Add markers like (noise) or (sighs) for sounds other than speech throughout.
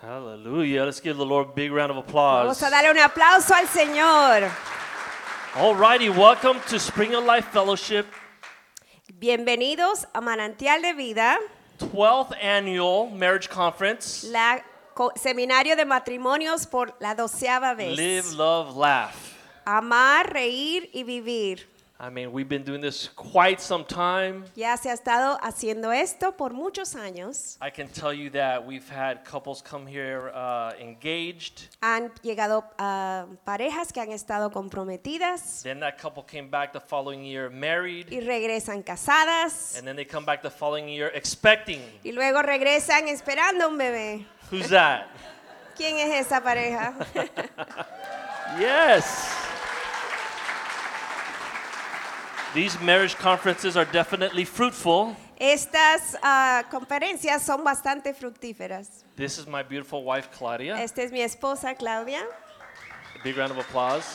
Hallelujah. Let's give the Lord a big round of applause. Vamos a darle un aplauso al Señor. Alrighty, welcome to Spring of Life Fellowship, Bienvenidos a Manantial de Vida, 12th annual marriage conference. la co- seminario de matrimonios por la doceava vez. Live, love, laugh. Amar, reír y vivir. I mean, we've been doing this quite some time. Ya se ha estado haciendo esto por muchos años. I can tell you that we've had couples come here uh, engaged. Han llegado ah, parejas que han estado comprometidas Then that couple came back the following year married. y regresan casadas And then they come back the following year expecting. y luego regresan esperando un bebé. Who's that? ¿Quién es esa pareja? (laughs) Yes. These marriage conferences are definitely fruitful. Estas ah, conferencias son bastante fructíferas. This is my beautiful wife, Claudia. Esta es mi esposa Claudia A big round of applause.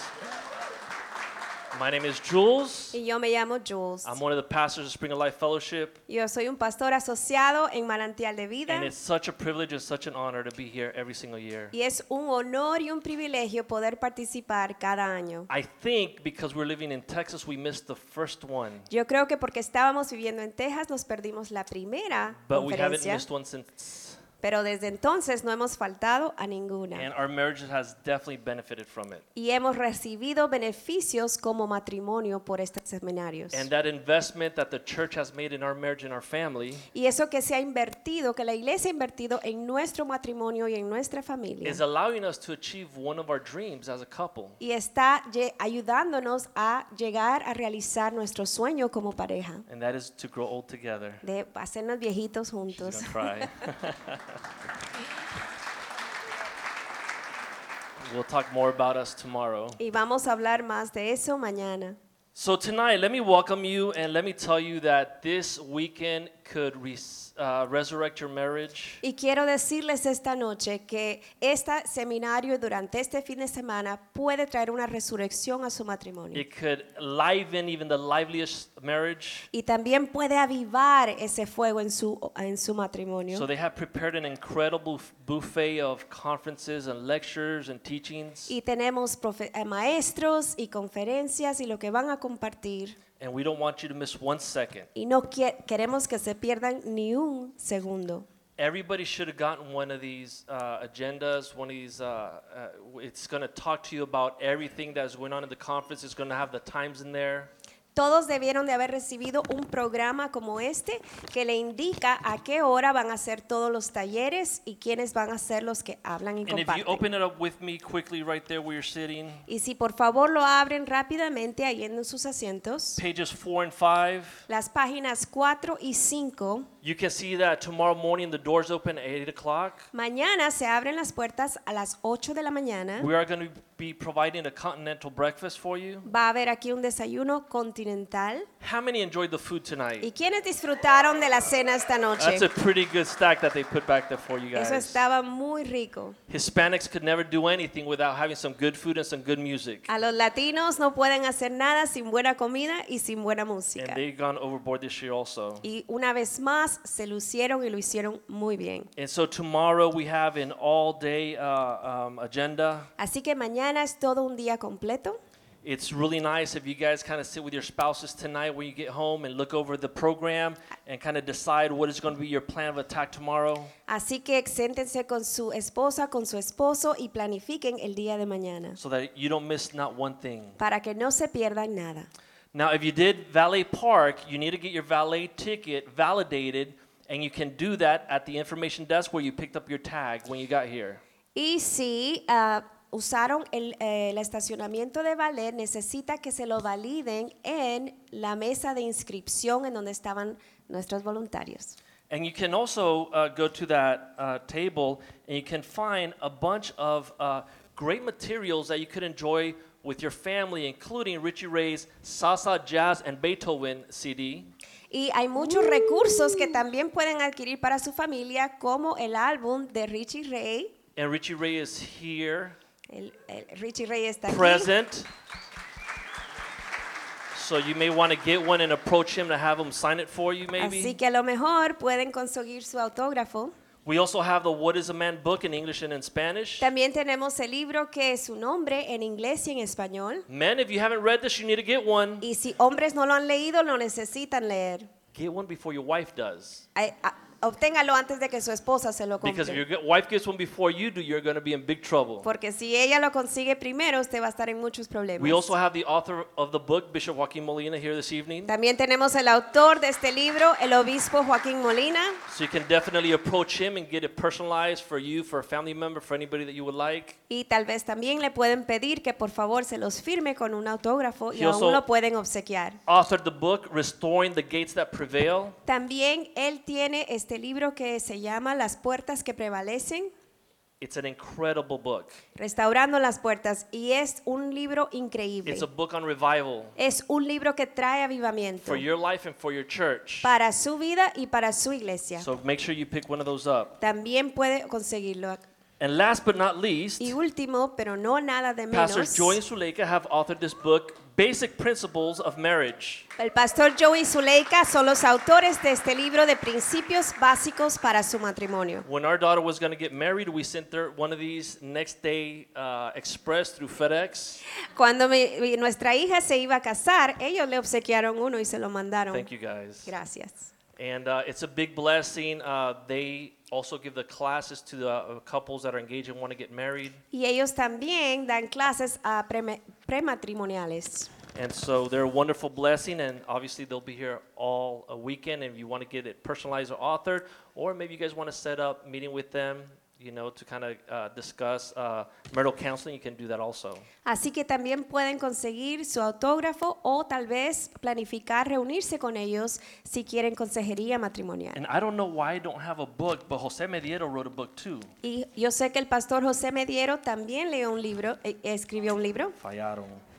My name is Jules. y yo me llamo Jules. I'm one of the pastors of Spring of Life Fellowship, Yo soy un pastor asociado en Manantial de Vida and it's such a privilege and such an honor to be here every single year. y es un honor y un privilegio poder participar cada año. I think because we're living in Texas, we missed the first one, Yo creo que porque estábamos viviendo en Texas nos perdimos la primera but we haven't conferencia, missed one since. Pero desde entonces no hemos faltado a ninguna. And our marriage has definitely benefited from it. Y hemos recibido beneficios como matrimonio por estos seminarios. And that investment that the church has made in our marriage and our family Y eso que se ha invertido, que la iglesia ha invertido en nuestro matrimonio y en nuestra familia. is allowing us to achieve one of our dreams as a couple. Y está ayudándonos a llegar a realizar nuestro sueño como pareja, And that is to grow old together. de hacernos viejitos juntos. (laughs) (laughs) we'll talk more about us tomorrow. Y vamos a hablar más de eso mañana. So tonight, let me welcome you and let me tell you that this weekend could res- uh, resurrect your marriage. Y quiero decirles esta noche que este seminario durante este fin de semana puede traer una resurrección a su matrimonio. It could liven even the liveliest marriage. Y también puede avivar ese fuego en su, en su matrimonio. So they have prepared an incredible buffet of conferences and lectures and teachings. Y tenemos eh, maestros y conferencias y lo que van a compartir. And we don't want you to miss one second. Y no quie- queremos que se pierdan ni un segundo. Everybody should have gotten one of these uh, agendas, one of these. Uh, uh, it's going to talk to you about everything that's going on in the conference. It's going to have the times in there. Todos debieron de haber recibido un programa como este que le indica a qué hora van a ser todos los talleres y quiénes van a ser los que hablan y And if you comparten. open it up with me quickly right there where you're sitting, Y si por favor lo abren rápidamente ahí en sus asientos, pages four and five, las páginas 4 y 5, you can see that tomorrow morning the doors open at 8 o'clock. mañana se abren las puertas a las 8 de la mañana. We are going to be providing a continental breakfast for you. Va a haber aquí un desayuno continental. How many enjoyed the food ¿Y tonight? quiénes disfrutaron de la cena esta noche? That's a pretty good stack that they put back there for you Eso guys. estaba muy rico. Hispanics could never do anything without having some good food and some good music. A los latinos no pueden hacer nada sin buena comida y sin buena And música. they've gone overboard this year also. Y una vez más se lucieron y lo hicieron muy bien. And so tomorrow we have an all-day uh, um, agenda. Así que mañana es todo un día completo. It's really nice if you guys kind of sit with your spouses tonight when you get home and look over the program and kind of decide what is going to be your plan of attack tomorrow. Así que séntense con su esposa, con su esposo y planifiquen el día de mañana so that you don't miss not one thing. para que no se pierdan nada. Now, if you did valet park, you need to get your valet ticket validated, and you can do that at the information desk where you picked up your tag when you got here. Y si ah, usaron el, eh, el estacionamiento de ballet, necesita que se lo validen en la mesa de inscripción en donde estaban nuestros voluntarios. And you can also uh, go to that uh, table and you can find a bunch of uh, great materials that you could enjoy with your family, including Richie Ray's Salsa, Jazz, and Beethoven CD. Y hay muchos recursos que también pueden adquirir para su familia, como el álbum de Richie Ray. And Richie Ray is here, El, el Richie Ray está aquí. present. So you may want to get one and approach him to have him sign it for you, maybe. Así que a lo mejor pueden conseguir su autógrafo. We also have the What is a Man book in English and in Spanish. También tenemos el libro que es su nombre en inglés y en español. Men, if you haven't read this, you need to get one. Y si hombres no lo han leído, lo necesitan leer. Get one before your wife does. Ay, a- Obténgalo antes de que su esposa se lo Because if compre. your ge- wife gets one before you do, you're going to be in big trouble. Porque si ella lo consigue primero, usted va a estar en muchos problemas. We also have the author of the book, Bishop Joaquin Molina, here this evening. También tenemos el autor de este libro, el obispo Joaquín Molina. So you can definitely approach him and get it personalized for you, for a family member, for anybody that you would like. Y tal vez también le pueden pedir que por favor se los firme con un autógrafo y He also- aún lo pueden obsequiar. Authored the book, Restoring the Gates That Prevail. También él tiene este libro que se llama Las puertas que prevalecen, It's an incredible book. restaurando las puertas y es un libro increíble. It's a book on revival Es un libro que trae avivamiento for your life and for your church. para su vida y para su iglesia. So make sure you pick one of those up. También puede conseguirlo. And last but not least, Y último, pero no nada de menos, Joy and Suleika have authored this book, Basic Principles of Marriage. el pastor Joey Zuleika son los autores de este libro de principios básicos para su matrimonio. When our daughter was going to get married, we sent her one of these next day uh, express through FedEx. Cuando mi- nuestra hija se iba a casar, ellos le obsequiaron uno y se lo mandaron. Thank you guys. Gracias. And uh, it's a big blessing. Uh, they also give the classes to the uh, couples that are engaged and want to get married. Y ellos también dan clases a prematrimoniales. And so they're a wonderful blessing, and obviously they'll be here all a weekend. And if you want to get it personalized or authored, or maybe you guys want to set up meeting with them, you know, to kind of uh, discuss uh, marital counseling, you can do that also. Así que también pueden conseguir su autógrafo o tal vez planificar reunirse con ellos si quieren consejería matrimonial. And I don't know why I don't have a book, but Jose Mediero wrote a book too. Y yo sé que el pastor José Mediero también leyó un libro, eh, escribió un libro, Fallaron.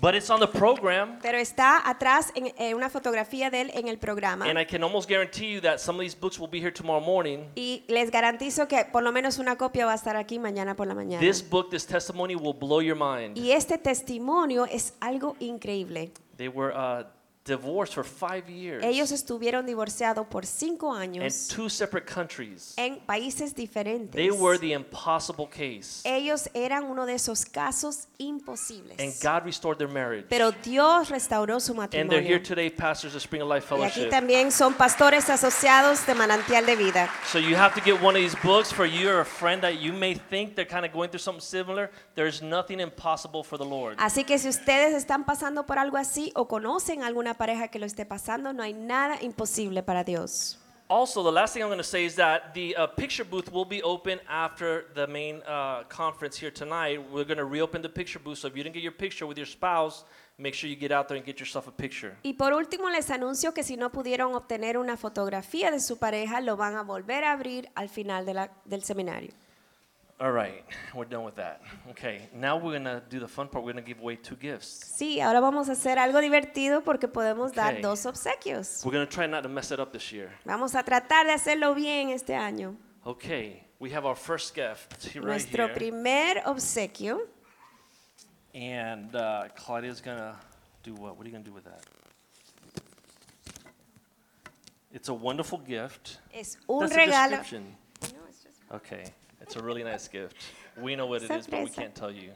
But it's on the program, pero está atrás en, en una fotografía de él en el programa. and I can almost guarantee you that some of these books will be here tomorrow morning. Y les garantizo que por lo menos una copia va a estar aquí mañana por la mañana. This book, this testimony will blow your mind. Y este testimonio es algo increíble. They were uh, divorced for five years Ellos estuvieron divorciados por cinco in años two separate countries. en países diferentes. They were the impossible case, Ellos eran uno de esos casos imposibles. and God restored their marriage. Pero Dios restauró su And they're here matrimonio. today, pastors of Spring of Life Y aquí Fellowship. también son pastores asociados de Manantial de Vida. So you have to get one of these books for you or a friend that you may think they're kind of going through something similar. There's nothing impossible for the Lord. Así que si ustedes están pasando por algo así o conocen alguna pareja que lo esté pasando, no hay nada imposible para Dios. Also, the last thing I'm going to say is that the uh, picture booth will be open after the main uh, conference here tonight. We're going to reopen the picture booth. So if you didn't get your picture with your spouse, make sure you get out there and get yourself a picture. Y por último les anuncio que si no pudieron obtener una fotografía de su pareja, lo van a volver a abrir al final de la- del seminario. All right, we're done with that. Okay, now we're going to do the fun part. We're going to give away two gifts. Sí, ahora vamos a hacer algo divertido porque podemos dar dos obsequios. We're going to try not to mess it up this year. Vamos a tratar de hacerlo bien este año. Okay, we have our first gift right Nuestro here. primer obsequio And uh, Claudia's going to do what? What are you going to do with that? It's a wonderful gift. es un That's a regalo. description. Okay, it's a really nice gift. We know what it is, but we can't tell you.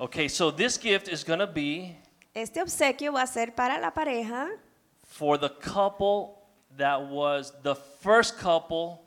Okay, so this gift is going to be Este obsequio va a ser para la pareja for the couple that was the first couple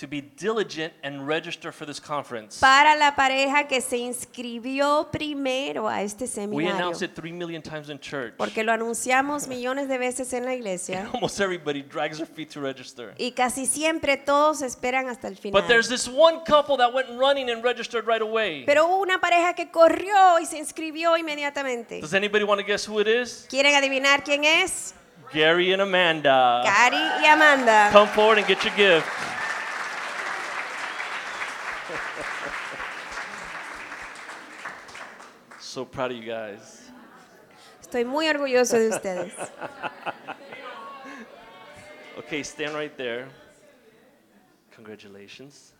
to be diligent and register for this conference. para la pareja que se inscribió primero a este We seminario. announced it three million times in church. Porque lo anunciamos (laughs) millones de veces en la iglesia. Almost everybody drags their feet to register. Y casi siempre todos esperan hasta el final. But there's this one couple that went running and registered right away. Pero hubo una pareja que corrió y se inscribió inmediatamente. Does anybody want to guess who it is? ¿Quieren adivinar quién es? Gary and Amanda. Cari y Amanda. Come forward and get your gift. So proud of you guys. Estoy muy orgulloso de ustedes. (laughs) Okay, stand right there. Congratulations.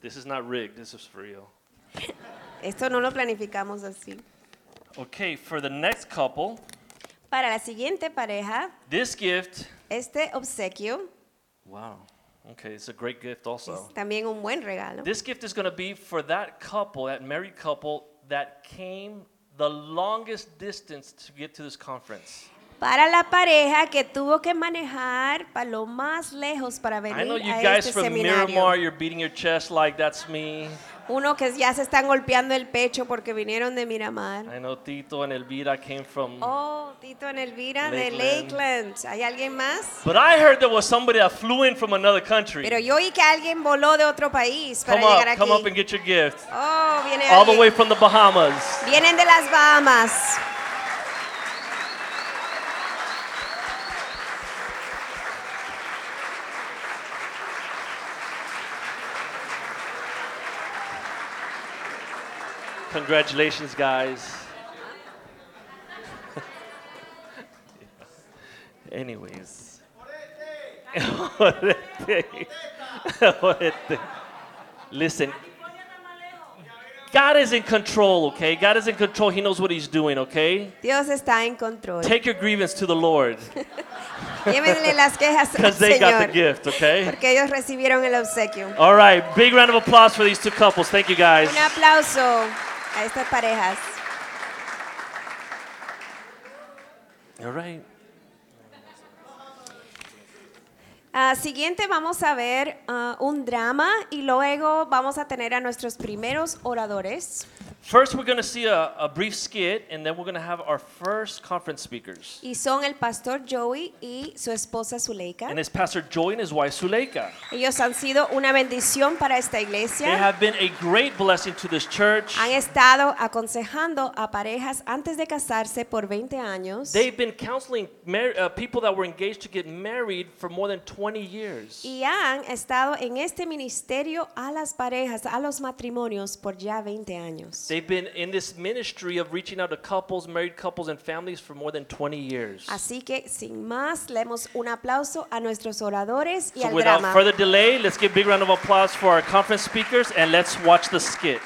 This is not rigged, this is for real. Esto no lo planificamos así. Okay, for the next couple, Para la siguiente pareja, this gift, este obsequio, wow, Okay, it's a great gift also. Es también un buen regalo. This gift is going to be for that couple, that married couple that came the longest distance to get to this conference. Para la pareja que tuvo que manejar para lo más lejos para venir I know you a guys este from seminario. Miramar, you're beating your chest like that's me. Uno que ya se están golpeando el pecho porque vinieron de Miramar. I know Tito and Elvira came from. Oh, Tito en Elvira de Lakeland. Lakeland. ¿Hay alguien más? But I heard there was somebody that flew in from another country. Pero yo oí que alguien voló de otro país para Come llegar up, come up and aquí. get your gift. Oh, viene All the alguien. way from the Bahamas. Vienen de las Bahamas. Congratulations, guys. (laughs) Anyways. (laughs) Listen, God is in control, okay? God is in control. He knows what He's doing, okay? Dios está en control. Take your grievance to the Lord (laughs) Llévenle las quejas al because they got the Señor. gift, okay? Porque ellos recibieron el obsequio. All right, big round of applause for these two couples. Thank you, guys. Un aplauso a estas parejas. Right. Ah, siguiente vamos a ver ah, un drama y luego vamos a tener a nuestros primeros oradores. First, we're going to see a, a brief skit, and then we're going to have our first conference speakers. Y son el pastor Joey y su esposa Zuleika. And it's Pastor Joy and his wife Suleika. Ellos han sido una bendición para esta They iglesia. have been a great blessing to this church. Han estado aconsejando a parejas antes de casarse por 20 años. They've been counseling uh, people that were engaged to get married for more than 20 years. Y han estado en este ministerio a las parejas, a los matrimonios por ya 20 años. They've been in this ministry of reaching out to couples, married couples, and families for more than 20 years. Así que sin más, le damos un aplauso a nuestros oradores y So al without drama. further delay, let's give a big round of applause for our conference speakers and let's watch the skit.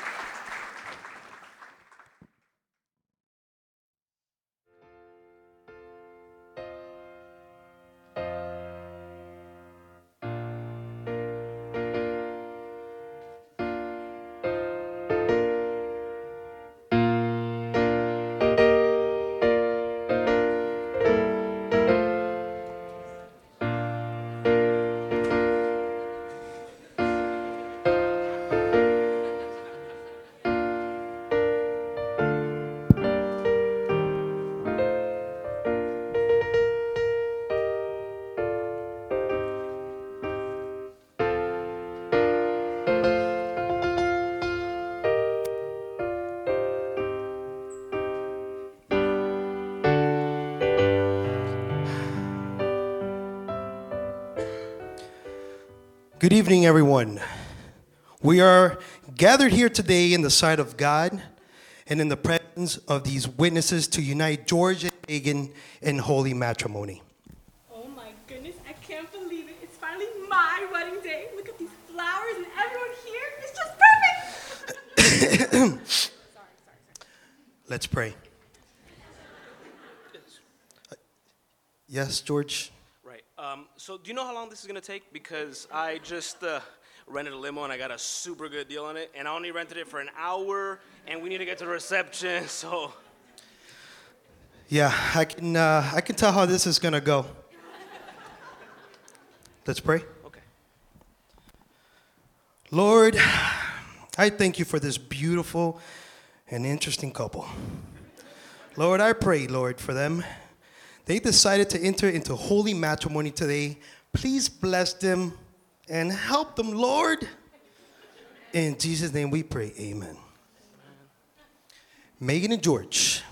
Good evening, everyone. We are gathered here today in the sight of God and in the presence of these witnesses to unite George and Megan in holy matrimony. Oh my goodness, I can't believe it. It's finally my wedding day. Look at these flowers and everyone here. It's just perfect. (coughs) Sorry, sorry. Let's pray. Yes, George? So, do you know how long this is gonna take? Because I just uh, rented a limo and I got a super good deal on it, and I only rented it for an hour, and we need to get to the reception. (laughs) So, Yeah, I can, uh, I can tell how this is going to go. Let's pray. okay. Lord, I thank you for this beautiful and interesting couple. Lord, I pray, Lord, for them. They decided to enter into holy matrimony today. Please bless them and help them, Lord. In Jesus' name we pray, amen. Megan and George,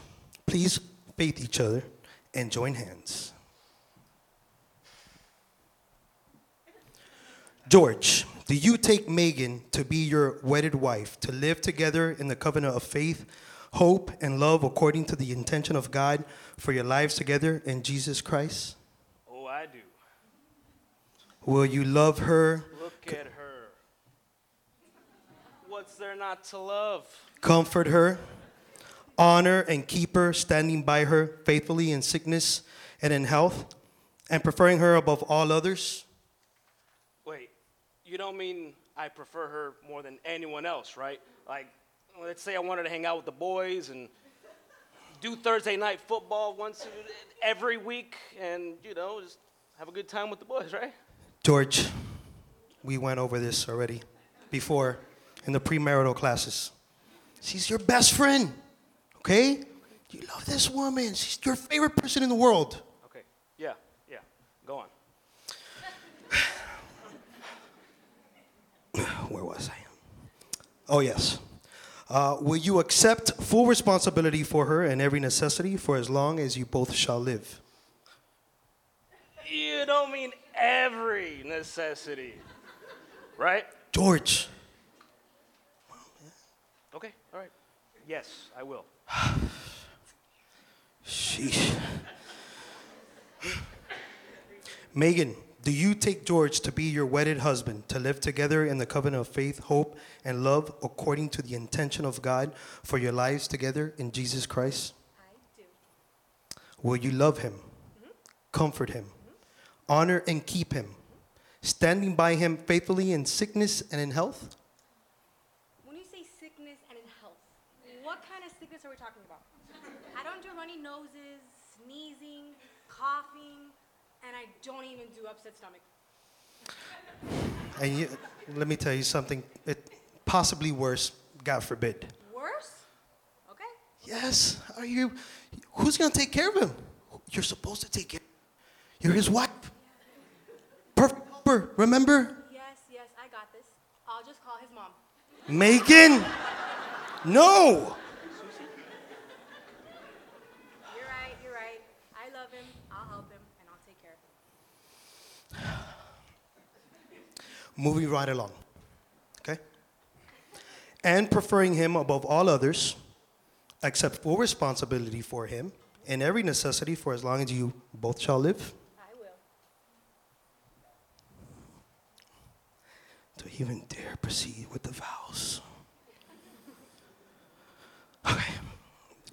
please faith each other and join hands. George, do you take Megan to be your wedded wife, to live together in the covenant of faith, hope, and love according to the intention of God for your lives together in Jesus Christ? Oh, I do. Will you love her, Look at her. What's there not to love? comfort her, honor and keep her, standing by her faithfully in sickness and in health, and preferring her above all others? Wait, you don't mean I prefer her more than anyone else, right? Like, let's say I wanted to hang out with the boys and do Thursday night football once every week and, you know, just have a good time with the boys, right? George, we went over this already before in the premarital classes. She's your best friend, okay? You love this woman. She's your favorite person in the world. Okay. Yeah, yeah. Go on. (sighs) Where was I? Oh, yes. Uh, will you accept full responsibility for her and every necessity for as long as you both shall live? You don't mean every necessity, right? George, Okay, all right. Yes, I will. (sighs) sheesh. Megan, do you take George to be your wedded husband, to live together in the covenant of faith, hope, and love according to the intention of God for your lives together in Jesus Christ? I do. Will you love him, comfort him, honor and keep him, standing by him faithfully in sickness and in health? When you say sickness and in health, what kind of sickness are we talking about? I don't do runny noses, sneezing, coughing, and I don't even do upset stomach. And you, let me tell you something, it, possibly worse, God forbid. Worse? Okay. Yes, are you, who's gonna take care of him? You're supposed to take care. You're his wife. Perfect helper, remember? Yes, yes, I got this. I'll just call his mom. Megan, no. You're right, you're right. I love him, I'll help him, and I'll take care of him. Moving right along, okay? And preferring him above all others, accept full responsibility for him and every necessity for as long as you both shall live. I will. To even dare proceed with the vows. Okay.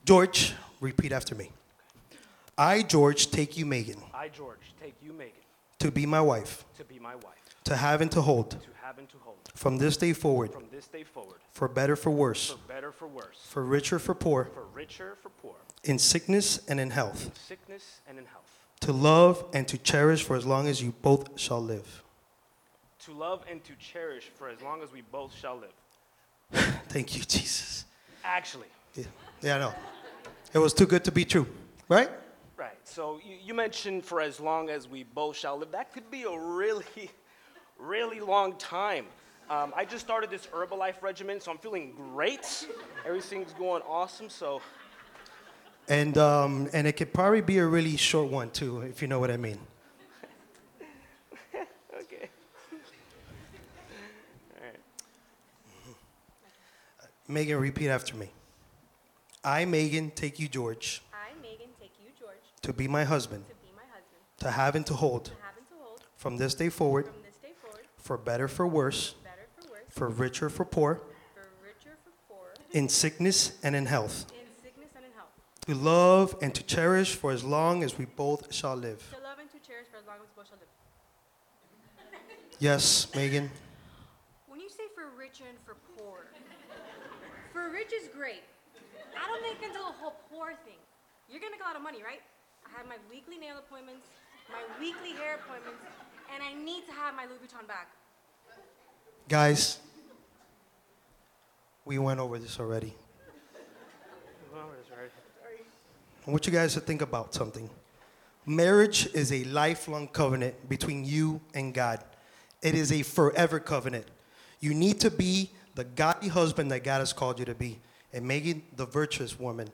George, repeat after me. I, George, take you, Megan, I, George, take you, Megan, to be my wife, to be my wife, to have and to hold, to have and to hold, from this day forward, from this day forward, for better, for worse, for better, for worse, for richer, for poor, for richer, for poor, in sickness and in health, in sickness and in health, to love and to cherish for as long as you both shall live. to love and to cherish for as long as we both shall live. (laughs) Thank you, Jesus. Actually, Yeah, yeah I know. It was too good to be true, right? right. So you, you mentioned for as long as we both shall live. That could be a really, really long time. Um, I just started this Herbalife regimen, so I'm feeling great. Everything's going awesome. So And, um, and it could probably be a really short one, too, if you know what I mean. (laughs) okay. All right. Megan, repeat after me. I, Megan, take you, George, I, Megan, take you, George, to be my husband, to be my husband, to have and to hold, to have and to hold, from this day forward, from this day forward, for better, for worse, better for worse, for richer, for poor, for richer, for poor, in sickness and in health, in sickness and in health, to love and to cherish for as long as we both shall live. to love and to cherish for as long as we both shall live. Yes, Megan. When you say for rich and for poor, for rich is great. I don't make into the whole poor thing. You're gonna make a lot of money, right? I have my weekly nail appointments, my weekly hair appointments, and I need to have my Louis Vuitton bag. Guys, we went over this already. I want you guys to think about something. Marriage is a lifelong covenant between you and God. It is a forever covenant. You need to be the godly husband that God has called you to be, and Megan, the virtuous woman,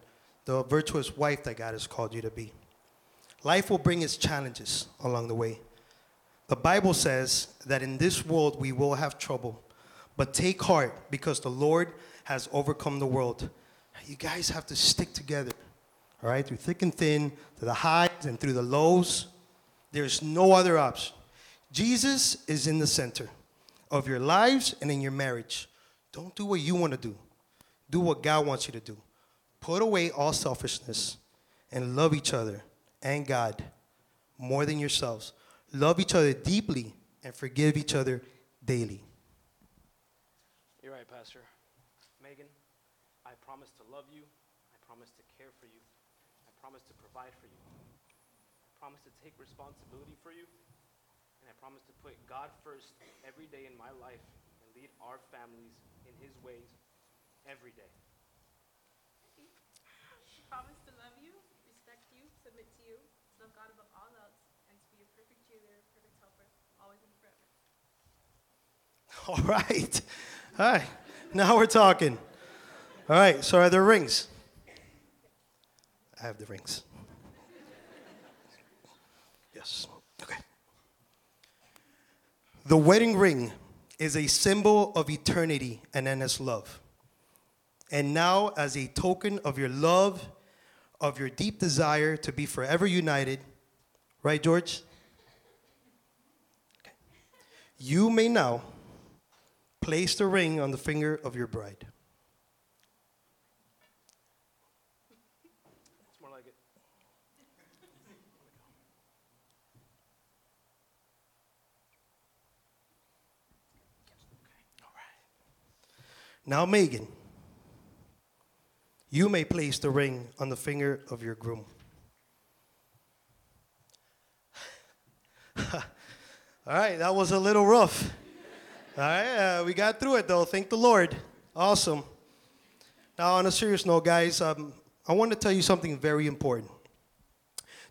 the virtuous wife that God has called you to be. Life will bring its challenges along the way. The Bible says that in this world we will have trouble, but take heart because the Lord has overcome the world. You guys have to stick together, all right, through thick and thin, through the highs and through the lows. There's no other option. Jesus is in the center of your lives and in your marriage. Don't do what you want to do, do what God wants you to do. Put away all selfishness and love each other and God more than yourselves. Love each other deeply and forgive each other daily. You're right, Pastor. Megan, I promise to love you. I promise to care for you. I promise to provide for you. I promise to take responsibility for you. And I promise to put God first every day in my life and lead our families in His ways every day. Promise to love you, respect you, submit to you, love God above all else, and to be your perfect cheerleader, perfect helper, always and forever. (laughs) All right. All right. Now we're talking. All right. So are there rings? I have the rings. Yes. Okay. The wedding ring is a symbol of eternity and endless love. And now, as a token of your love, of your deep desire to be forever united, right, George? Okay. You may now place the ring on the finger of your bride. It's more like it. Now, Megan, you may place the ring on the finger of your groom. (laughs) All right, that was a little rough. All right, uh, we got through it though. Thank the Lord. Awesome. Now, on a serious note, guys, um, I want to tell you something very important.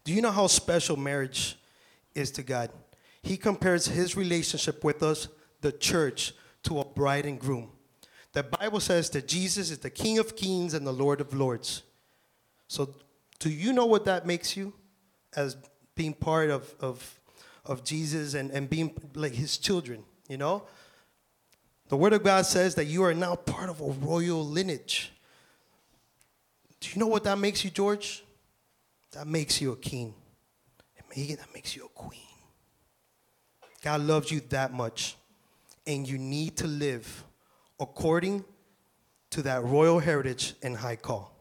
Do you know how special marriage is to God? He compares his relationship with us, the church, to a bride and groom. The Bible says that Jesus is the King of kings and the Lord of lords. So, do you know what that makes you as being part of, of, of Jesus and, and being like his children? You know? The Word of God says that you are now part of a royal lineage. Do you know what that makes you, George? That makes you a king. And Megan, that makes you a queen. God loves you that much. And you need to live according to that royal heritage and high call.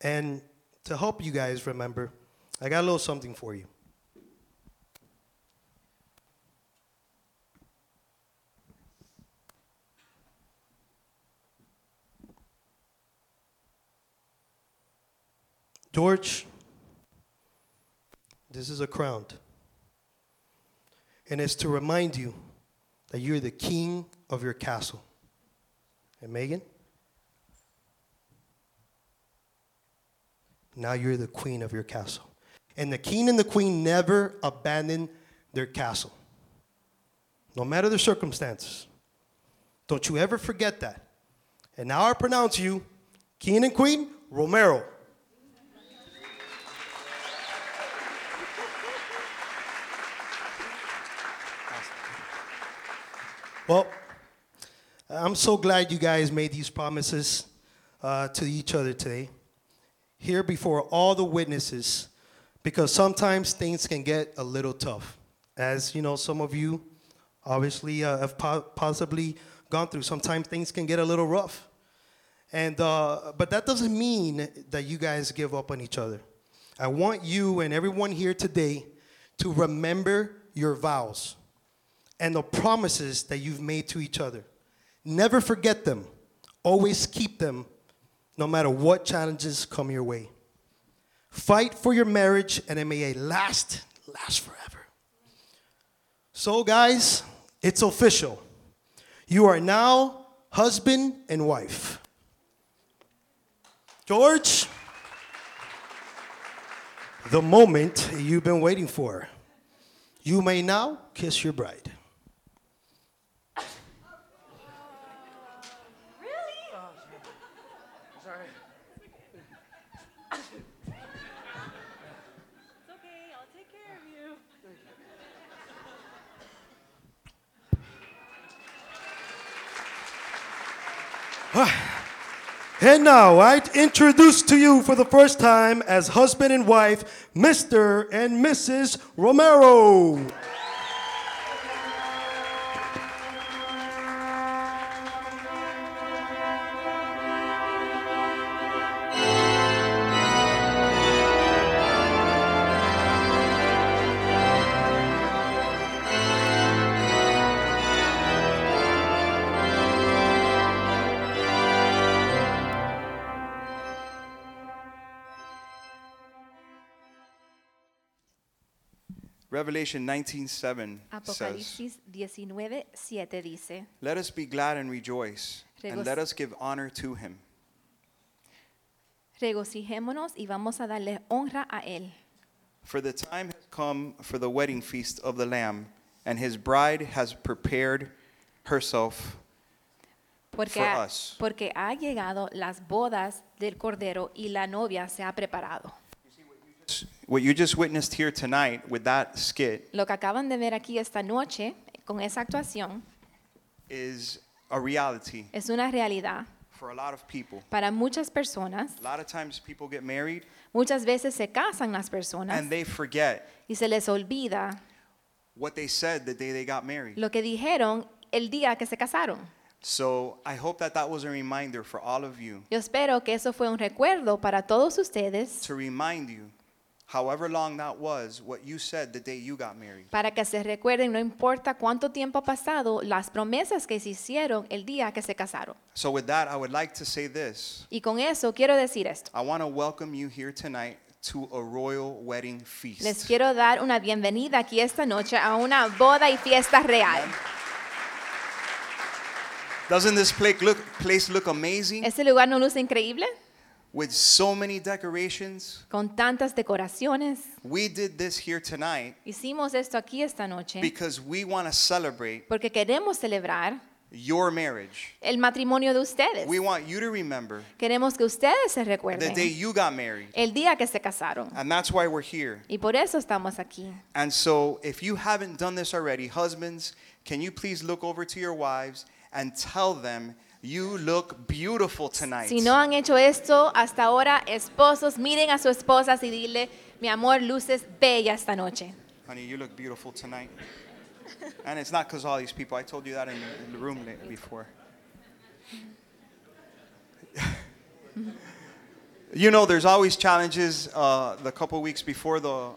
And to help you guys remember, I got a little something for you. George, this is a crown. And it's to remind you that you're the king of your castle. And Megan, now you're the queen of your castle. And the king and the queen never abandon their castle, no matter the circumstances. Don't you ever forget that. And now I pronounce you king and queen Romero. Well, I'm so glad you guys made these promises uh, to each other today, here before all the witnesses, because sometimes things can get a little tough. As you know, some of you obviously uh, have po- possibly gone through. Sometimes things can get a little rough, and uh, but that doesn't mean that you guys give up on each other. I want you and everyone here today to remember your vows and the promises that you've made to each other. Never forget them. Always keep them, no matter what challenges come your way. Fight for your marriage, and it may last, last forever. So, guys, it's official. You are now husband and wife. George, the moment you've been waiting for. You may now kiss your bride. Sorry. It's okay, I'll take care of you. And now I introduce to you for the first time as husband and wife, Mr. and Mrs. Romero. Revelation 19:7 says, Apocalipsis 19, 7 dice, "Let us be glad and rejoice, and let us give honor to him, regocijémonos y vamos a darle honra a Él, for the time has come for the wedding feast of the Lamb, and his bride has prepared herself porque For ha, us. porque ha llegado las bodas del Cordero y la novia se ha preparado. What you just witnessed here tonight with that skit Lo que acaban de ver aquí esta noche con esa actuación is a reality es una realidad for a lot of people. para muchas personas. A lot of times people get married Muchas veces se casan las personas and they forget y se les olvida what they said the day they got married. lo que dijeron el día que se casaron. So I hope that that was a reminder for all of you Yo espero que eso fue un recuerdo para todos ustedes to remind you, however long that was, what you said the day you got married. para que se recuerden, no importa cuánto tiempo ha pasado, las promesas que se hicieron el día que se casaron. So with that, I would like to say this. Y con eso quiero decir esto. I want to welcome you here tonight to a royal wedding feast. Les quiero dar una bienvenida aquí esta noche a una boda y fiesta real. Doesn't this place look, place look amazing? ¿Este lugar no luce increíble? With so many decorations. Con tantas decoraciones. We did this here tonight Hicimos esto aquí esta noche because we want to celebrate porque queremos celebrar your marriage. el matrimonio de ustedes. We want you to remember Queremos que ustedes se the day you got married. el día que se casaron. And that's why we're here. Y por eso estamos aquí. And so, if you haven't done this already, husbands, can you please look over to your wives and tell them you look beautiful tonight? Si no han hecho esto hasta ahora, esposos, miren a sus esposas y dile, mi amor, luces bella esta noche. Honey, you look beautiful tonight. (laughs) and it's not because all these people. I told you that in, in the room before. (laughs) you know, there's always challenges uh, the couple weeks before the,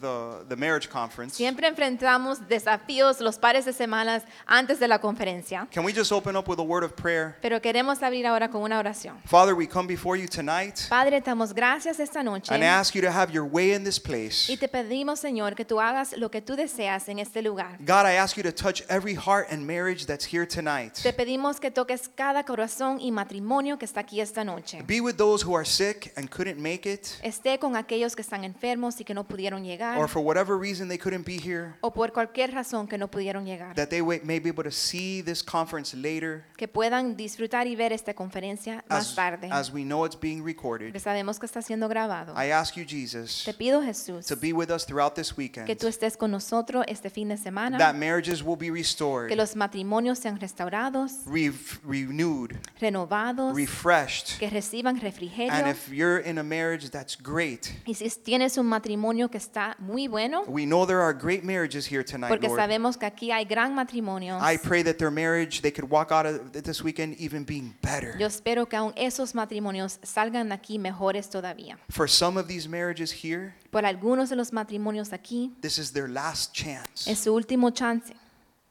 the, the marriage conference. Siempre enfrentamos desafíos los pares de semanas antes de la conferencia, Can we just open up with a word of prayer? pero queremos abrir ahora con una oración. Father, we come before you tonight Padre, te damos gracias esta noche and ask you to have your way in this place. y te pedimos, Señor, que tú hagas lo que tú deseas en este lugar. God, I ask you to touch every heart and marriage that's here tonight. Te pedimos que toques cada corazón y matrimonio que está aquí esta noche. Be with those who are sick and couldn't make it, Esté con aquellos que están enfermos y que no pudieron llegar, or for whatever reason they couldn't be here, o por cualquier razón que no pudieron llegar. that they wa- may be able to see this conference later Que puedan disfrutar y ver esta conferencia más as, tarde. as we know it's being recorded. Porque sabemos que está siendo grabado. I ask you, Jesus, Te pido, Jesús, to be with us throughout this que weekend, estés con nosotros este fin de that semana, marriages will be que restored, los matrimonios sean restaurados, re- renewed, renovados, refreshed. que reciban And refrigerio. if you're in a marriage that's great, Y si tienes un matrimonio que está muy bueno, we know there are great marriages here tonight, porque Lord. sabemos que aquí hay gran matrimonio. I pray that their marriage, they could walk out of th- this weekend even being better. Yo espero que aún esos matrimonios salgan aquí mejores todavía. For some of these marriages here, Por algunos de los matrimonios aquí this is their last chance. es su último chance,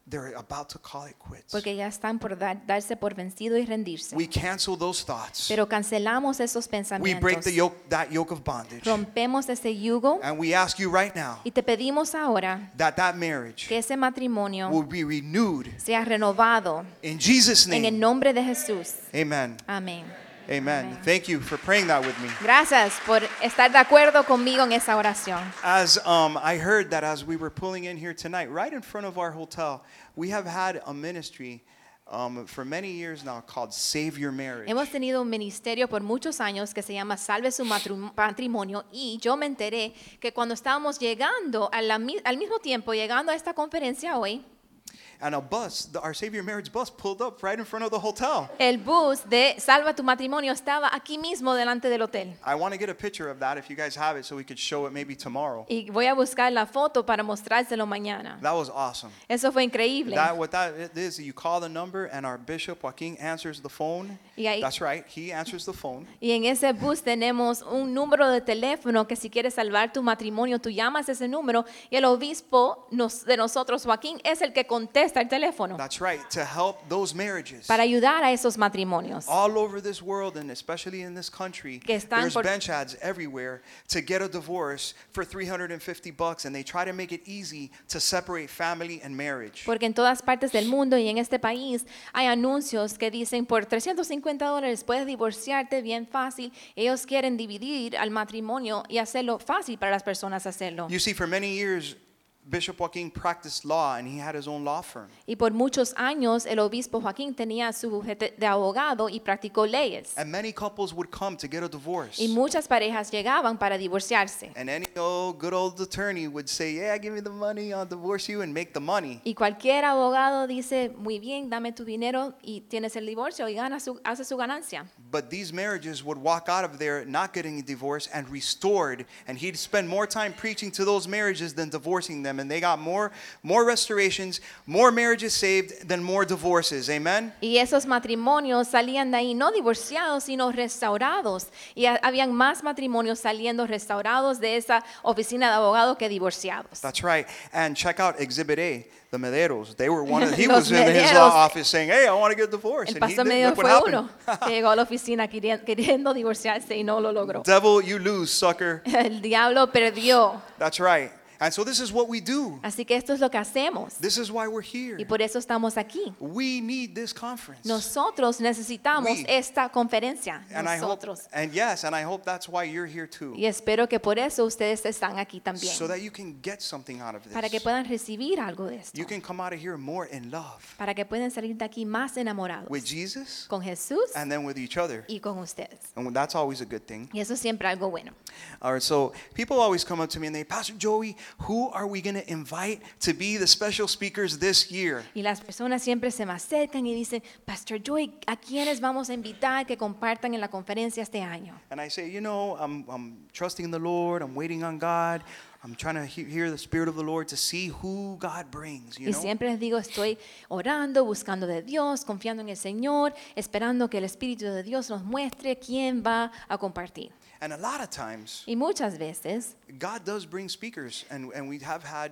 They're about to call it quits. porque ya están por dar- darse por vencido y rendirse. We cancel those thoughts. Pero cancelamos esos We pensamientos. break the yoke, that yoke of bondage. Rompemos ese yugo And we ask you right now y te pedimos ahora that that marriage que ese matrimonio will be renewed sea renovado in Jesus' en el name. nombre de Jesús. Amen. Amén. Amen. Amen. Thank you for praying that with me. Gracias por estar de acuerdo conmigo en esa oración. As um, I heard that as we were pulling in here tonight, right in front of our hotel, we have had a ministry um, for many years now called Save Your Marriage. Hemos tenido un ministerio por muchos años que se llama Salve su matrimonio y yo me enteré que cuando estábamos llegando a la mi- al mismo tiempo, llegando a esta conferencia hoy, And a bus, the, our Save Your Marriage bus, pulled up right in front of the hotel. el bus de Salva tu matrimonio estaba aquí mismo delante del hotel. I want to get a picture of that if you guys have it so we could show it maybe tomorrow. Y voy a buscar la foto para mostrárselo mañana. That was awesome. Eso fue increíble. That what that is, you call the number and our bishop Joaquin answers the phone. Ahí- That's right, he answers the phone. Y en ese bus tenemos un número de teléfono que si quieres salvar tu matrimonio, tú llamas ese número y el obispo nos- de nosotros, Joaquín, es el que contesta está el teléfono That's right, to help those marriages. para ayudar a esos matrimonios. All over this world and especially in this country, Que están there's por- bench ads everywhere to get a divorce for 350 bucks and they try to make it easy to separate family and marriage. Porque en todas partes del mundo y en este país hay anuncios que dicen por 350 dólares puedes divorciarte bien fácil. Ellos quieren dividir al matrimonio y hacerlo fácil para las personas hacerlo. You see, for many years, Bishop Joaquin practiced law and he had his own law firm. Y por muchos años el obispo Joaquín tenía su bufete de abogado y practicó leyes. And many couples would come to get a divorce. Y muchas parejas llegaban para divorciarse. And any old good old attorney would say, Yeah, give me the money, I'll divorce you and make the money. Y cualquier abogado dice, muy bien, dame tu dinero y tienes el divorcio y gana su, hace su ganancia. But these marriages would walk out of there not getting a divorce and restored. And he'd spend more time preaching to those marriages than divorcing them. And they got more, more restorations, more marriages saved than more divorces. Amen? Y esos matrimonios salían de ahí no divorciados, sino restaurados. Y ha- habían más matrimonios saliendo restaurados de esa oficina de abogado que divorciados. That's right. And check out Exhibit A, the Mederos. They were one of, he (laughs) Los was in his Mederos. law office saying, Hey, I want to get divorced. El And he pastor did. medio Look what fue happened. uno (laughs) que llegó a la oficina queriendo divorciarse y no lo logró. (laughs) Devil, you lose, sucker. El diablo perdió. That's right. And so this is what we do. Así que esto es lo que hacemos. This is why we're here. Y por eso estamos aquí. We need this conference. Nosotros necesitamos We. esta conferencia. and I hope, Nosotros. and yes, and I hope that's why you're here too. Y espero que por eso ustedes están aquí también. So that you can get something out of this. Para que puedan recibir algo de esto. You can come out of here more in love Para que puedan salir de aquí más enamorados. with Jesus Con Jesús and then with each other. y con ustedes. And that's always a good thing. Y eso es siempre algo bueno. All right, so people always come up to me and they, Pastor Joey, who are we going to invite to be the special speakers this year? Y las personas siempre se me acercan y dicen, Pastor Joy, ¿a quiénes vamos a invitar que compartan en la conferencia este año? And I say, you know, I'm, I'm trusting in the Lord, I'm waiting on God, I'm trying to he- hear the Spirit of the Lord to see who God brings, you Y know? siempre les digo, estoy orando, buscando de Dios, confiando en el Señor, esperando que el Espíritu de Dios nos muestre quién va a compartir. And a lot of times, Y muchas veces God does bring speakers, and, and we have had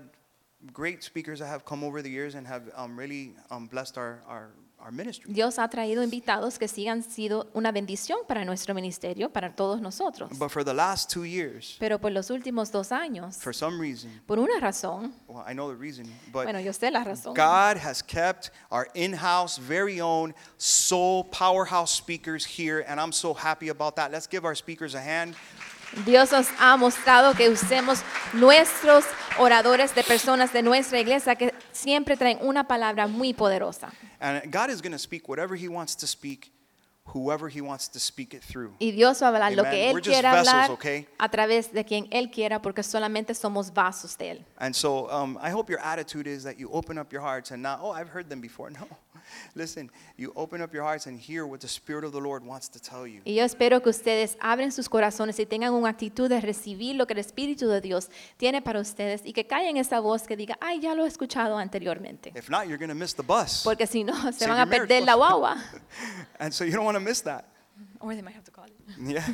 great speakers that have come over the years and have um, really um, blessed our, our, our ministry. Dios ha traído invitados que sí han sido una bendición para nuestro ministerio, para todos nosotros. But for the last two years, Pero por los últimos dos años, for some reason, por una razón, well, I know the reason, but bueno, yo sé la razón. God has kept our in-house, very own soul powerhouse speakers here, and I'm so happy about that. Let's give our speakers a hand. Dios nos ha mostrado que usemos nuestros oradores de personas de nuestra iglesia que siempre traen una palabra muy poderosa. And God is going to speak whatever He wants to speak, whoever He wants to speak it through. Y Dios va a hablar lo Amen. que Él quiera vessels, hablar okay? a través de quien Él quiera, porque solamente somos vasos de Él. And so um, I hope your attitude is that you open up your hearts and not, oh, I've heard them before. (laughs) No. Listen, you open up your hearts and hear what the Spirit of the Lord wants to tell you. Y yo espero que ustedes abren sus corazones y tengan una actitud de recibir lo que el Espíritu de Dios tiene para ustedes y que callen esa voz que diga, ay, ya lo he escuchado anteriormente. If not, you're going to miss the bus. Porque si no, (laughs) se Save van a perder la guagua. (laughs) and so you don't want to miss that. Or they might have to call it. Yeah.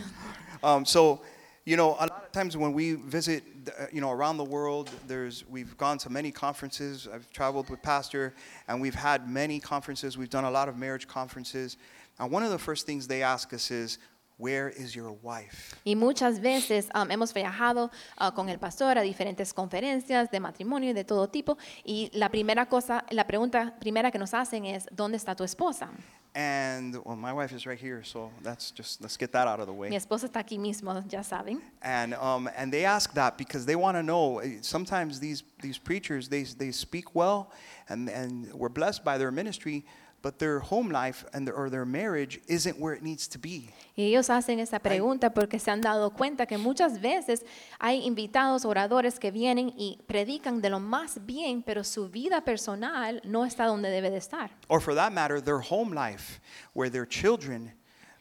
Um, so, you know, a lot of times when we visit, uh, you know, around the world, there's we've gone to many conferences. I've traveled with Pastor, and we've had many conferences. We've done a lot of marriage conferences, and one of the first things they ask us is, "Where is your wife?" Y muchas veces um, hemos viajado uh, con el pastor a diferentes conferencias de matrimonio y de todo tipo. Y la primera cosa, la pregunta primera que nos hacen es, ¿dónde está tu esposa? And well, my wife is right here, so that's just let's get that out of the way. Mi esposa está aquí mismo, ya saben. And um, and they ask that because they want to know. eh, Sometimes these these preachers they they speak well, and and we're blessed by their ministry, but their home life and their, or their marriage isn't where it needs to be. Y ellos hacen esa pregunta porque se han dado cuenta que muchas veces hay invitados, oradores que vienen y predican de lo más bien, pero su vida personal no está donde debe de estar. Or for that matter, their home life, where their children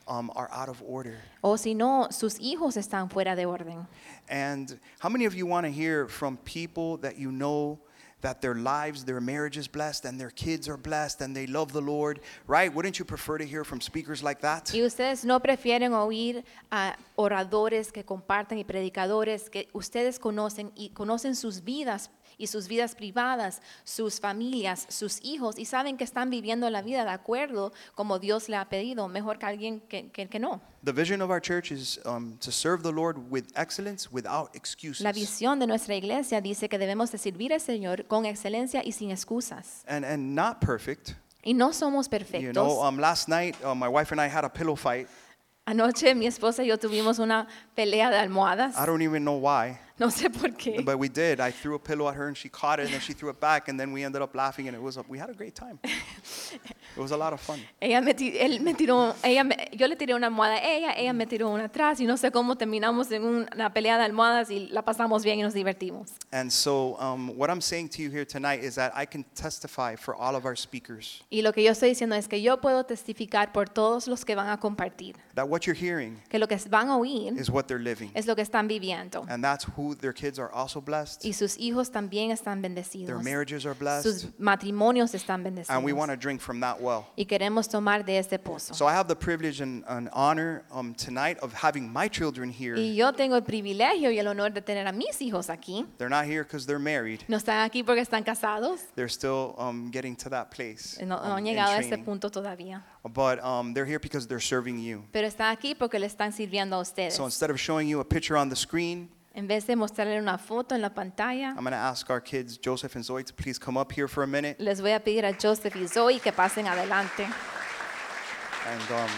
um, are out of order. O si no, sus hijos están fuera de orden. And how many of you want to hear from people that you know that their lives, their marriage is blessed, and their kids are blessed, and they love the Lord, right? Wouldn't you prefer to hear from speakers like that? Y ustedes no prefieren oír a oradores que comparten y predicadores que ustedes conocen y conocen sus vidas y sus vidas privadas, sus familias, sus hijos, y saben que están viviendo la vida de acuerdo como Dios le ha pedido, mejor que alguien que, que- que no. The vision of our church is um, to serve the Lord with excellence without excuses. La visión de nuestra iglesia dice que debemos de servir al Señor con excelencia y sin excusas. and, and not perfect. Y no somos You perfectos. know, um, last night, uh, my wife and I had a pillow fight. Anoche mi esposa y yo tuvimos una pelea de almohadas. I don't even know why, No sé por qué. but we did. I threw a pillow at her and she caught it, and then she threw it back, and then we ended up laughing, and it was a, we had a great time. (laughs) it was a lot of fun. Ella me, él me tiró, ella me- yo le tiré una almohada a ella, ella me tiró una atrás y no sé cómo terminamos en un- una pelea de almohadas y la pasamos bien y nos divertimos. And so, um, what I'm saying to you here tonight is that I can testify for all of our speakers Y lo que yo estoy diciendo es que yo puedo testificar por todos los que van a compartir, that what you're hearing que lo que van a oír is what they're living. es lo que están viviendo. And that's who their kids are also blessed. Y sus hijos también están bendecidos. Their marriages are blessed. Sus matrimonios están bendecidos. And we want to drink from that well. Y queremos tomar de este pozo. So I have the privilege and, and honor um, tonight of having my children here. Y yo tengo el privilegio y el honor de tener a mis hijos aquí. They're not here because they're married. No están aquí porque están casados. They're still um, getting to that place. No, no um, han llegado a este punto todavía. But um, they're here because they're serving you. Pero están aquí porque le están sirviendo a ustedes. So instead of showing you a picture on the screen, En vez de mostrarle una foto en la pantalla, I'm going to ask our kids, Joseph and Zoe, to please come up here for a minute. les voy a pedir a Joseph y Zoe que pasen adelante. And, um,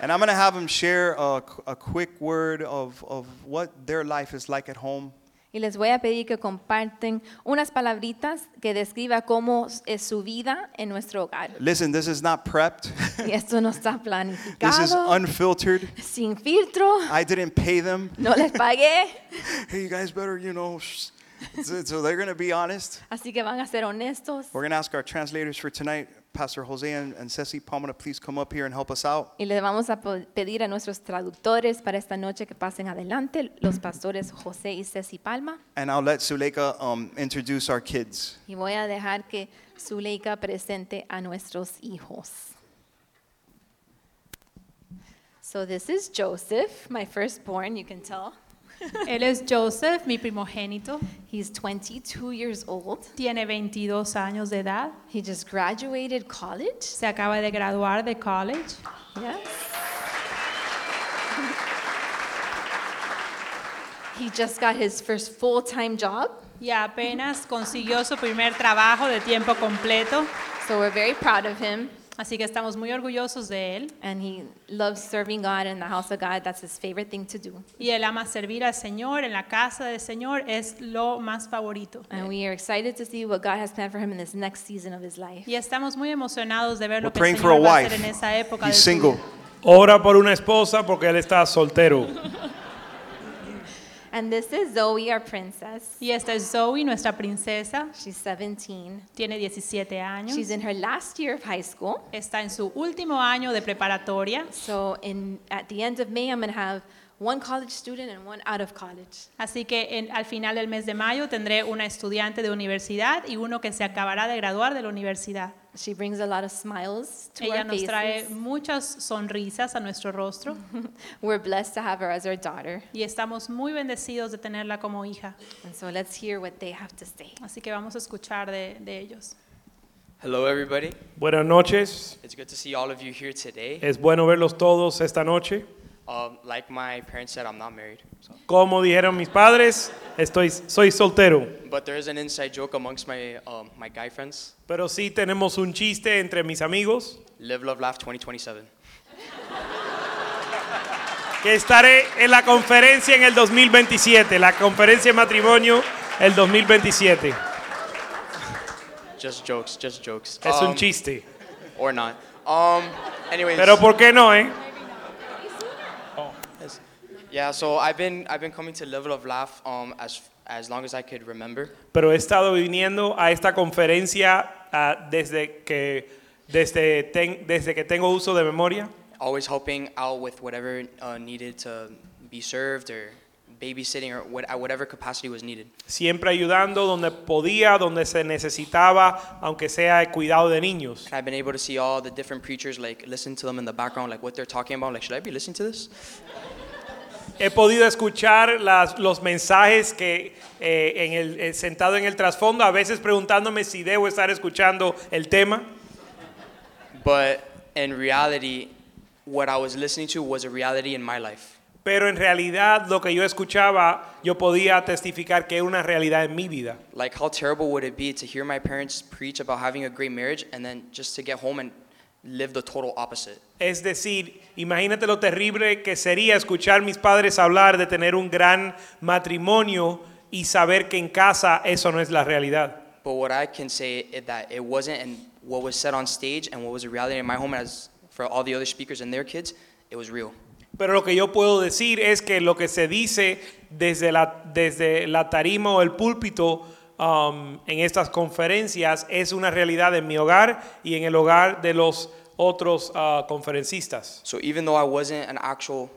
and I'm going to have them share a, a quick word of, of what their life is like at home. Y les voy a pedir que comparten unas palabritas que describa cómo es su vida en nuestro hogar. Listen, this is not prepped. (laughs) Y esto no está (laughs) this is planificado, unfiltered. sin filtro, I didn't pay them. no les pagué, (laughs) Hey, you guys better, you know. So, so they're going to be honest. así que van a ser honestos. We're going to ask our translators for tonight, Pastor Jose and, Ceci Palma, please come up here and help us out. Y le vamos a pedir a nuestros traductores para esta noche que pasen adelante, los pastores José y Ceci Palma. And I'll let Zuleika um, introduce our kids. Y voy a dejar que Zuleika presente a nuestros hijos. So this is Joseph, my firstborn, you can tell. (laughs) Él es Joseph, mi primogénito. He's 22 years old. Tiene 22 años de edad. He just graduated college. Se acaba de graduar de college. Yes. He just got his first full-time job. Y apenas consiguió su primer trabajo de tiempo completo. So we're very proud of him. Así que estamos muy orgullosos de él. And he loves serving God in the house of God. That's his favorite thing to do. Y él ama servir al Señor en la casa del Señor. Es lo más favorito. And we are excited to see what God has planned for him in this next season of his life. Y estamos muy emocionados de ver We're lo que praying el for a Señor va a wife. hacer en esa época de He's su single. vida. Ora por una esposa porque él está soltero. (laughs) And this is Zoe, our princess. Y esta es Zoe, nuestra princesa. She's 17. Tiene 17 años. She's in her last year of high school. Está en su último año de preparatoria. So in, at the end of May, I'm going to have one college student and one out of college. Así que en- al final del mes de mayo tendré una estudiante de universidad y uno que se acabará de graduar de la universidad. She brings a lot of smiles to Ella our nos trae faces. muchas sonrisas a nuestro rostro (laughs) We're blessed to have her as our daughter. y estamos muy bendecidos de tenerla como hija. And so let's hear what they have to say. Así que vamos a escuchar de, de ellos. Hello, everybody. Buenas noches. It's good to see all of you here today. Es bueno verlos todos esta noche. Um, like my parents said, I'm not married. So. Como dijeron mis padres, estoy, soy soltero. But there is an inside joke amongst my, um, my guy friends. Pero sí tenemos un chiste entre mis amigos Live, love, laugh 2027. que estaré en la conferencia en el 2027, la conferencia de matrimonio el 2027. Just jokes, just jokes. Es un Um, chiste. Or not. Um, anyways. Pero ¿por qué no, eh? Yeah, so I've been, I've been coming to Live, love, laugh um, as, as long as I could remember. Pero he estado viniendo a esta conferencia ah, desde, que, desde, ten- desde que tengo uso de memoria, Always helping out with whatever uh, needed to be served or babysitting or what, at whatever capacity was needed. siempre ayudando donde podía, donde se necesitaba, aunque sea el cuidado de niños. And I've been able to see all the different preachers, like listen to them in the background, like what they're talking about. Like, should I be listening to this? He podido escuchar las- los mensajes que eh, en el, eh, sentado en el trasfondo, a veces preguntándome si debo estar escuchando el tema, But in reality, what I was listening to was a reality in my life. pero en realidad lo que yo escuchaba, yo podía testificar que era una realidad en mi vida. Like, how terrible would it be to hear my parents preach about having a great marriage and then just to get home and live the total opposite? Es decir, imagínate lo terrible que sería escuchar mis padres hablar de tener un gran matrimonio y saber que en casa eso no es la realidad. But what I can say is that it wasn't, and what was said on stage and what was a reality in my home as for all the other speakers and their kids, it was real. Pero lo que yo puedo decir es que lo que se dice desde la, desde la tarima o el púlpito um, en estas conferencias es una realidad en mi hogar y en el hogar de los otros uh, conferencistas. So even though I wasn't an actual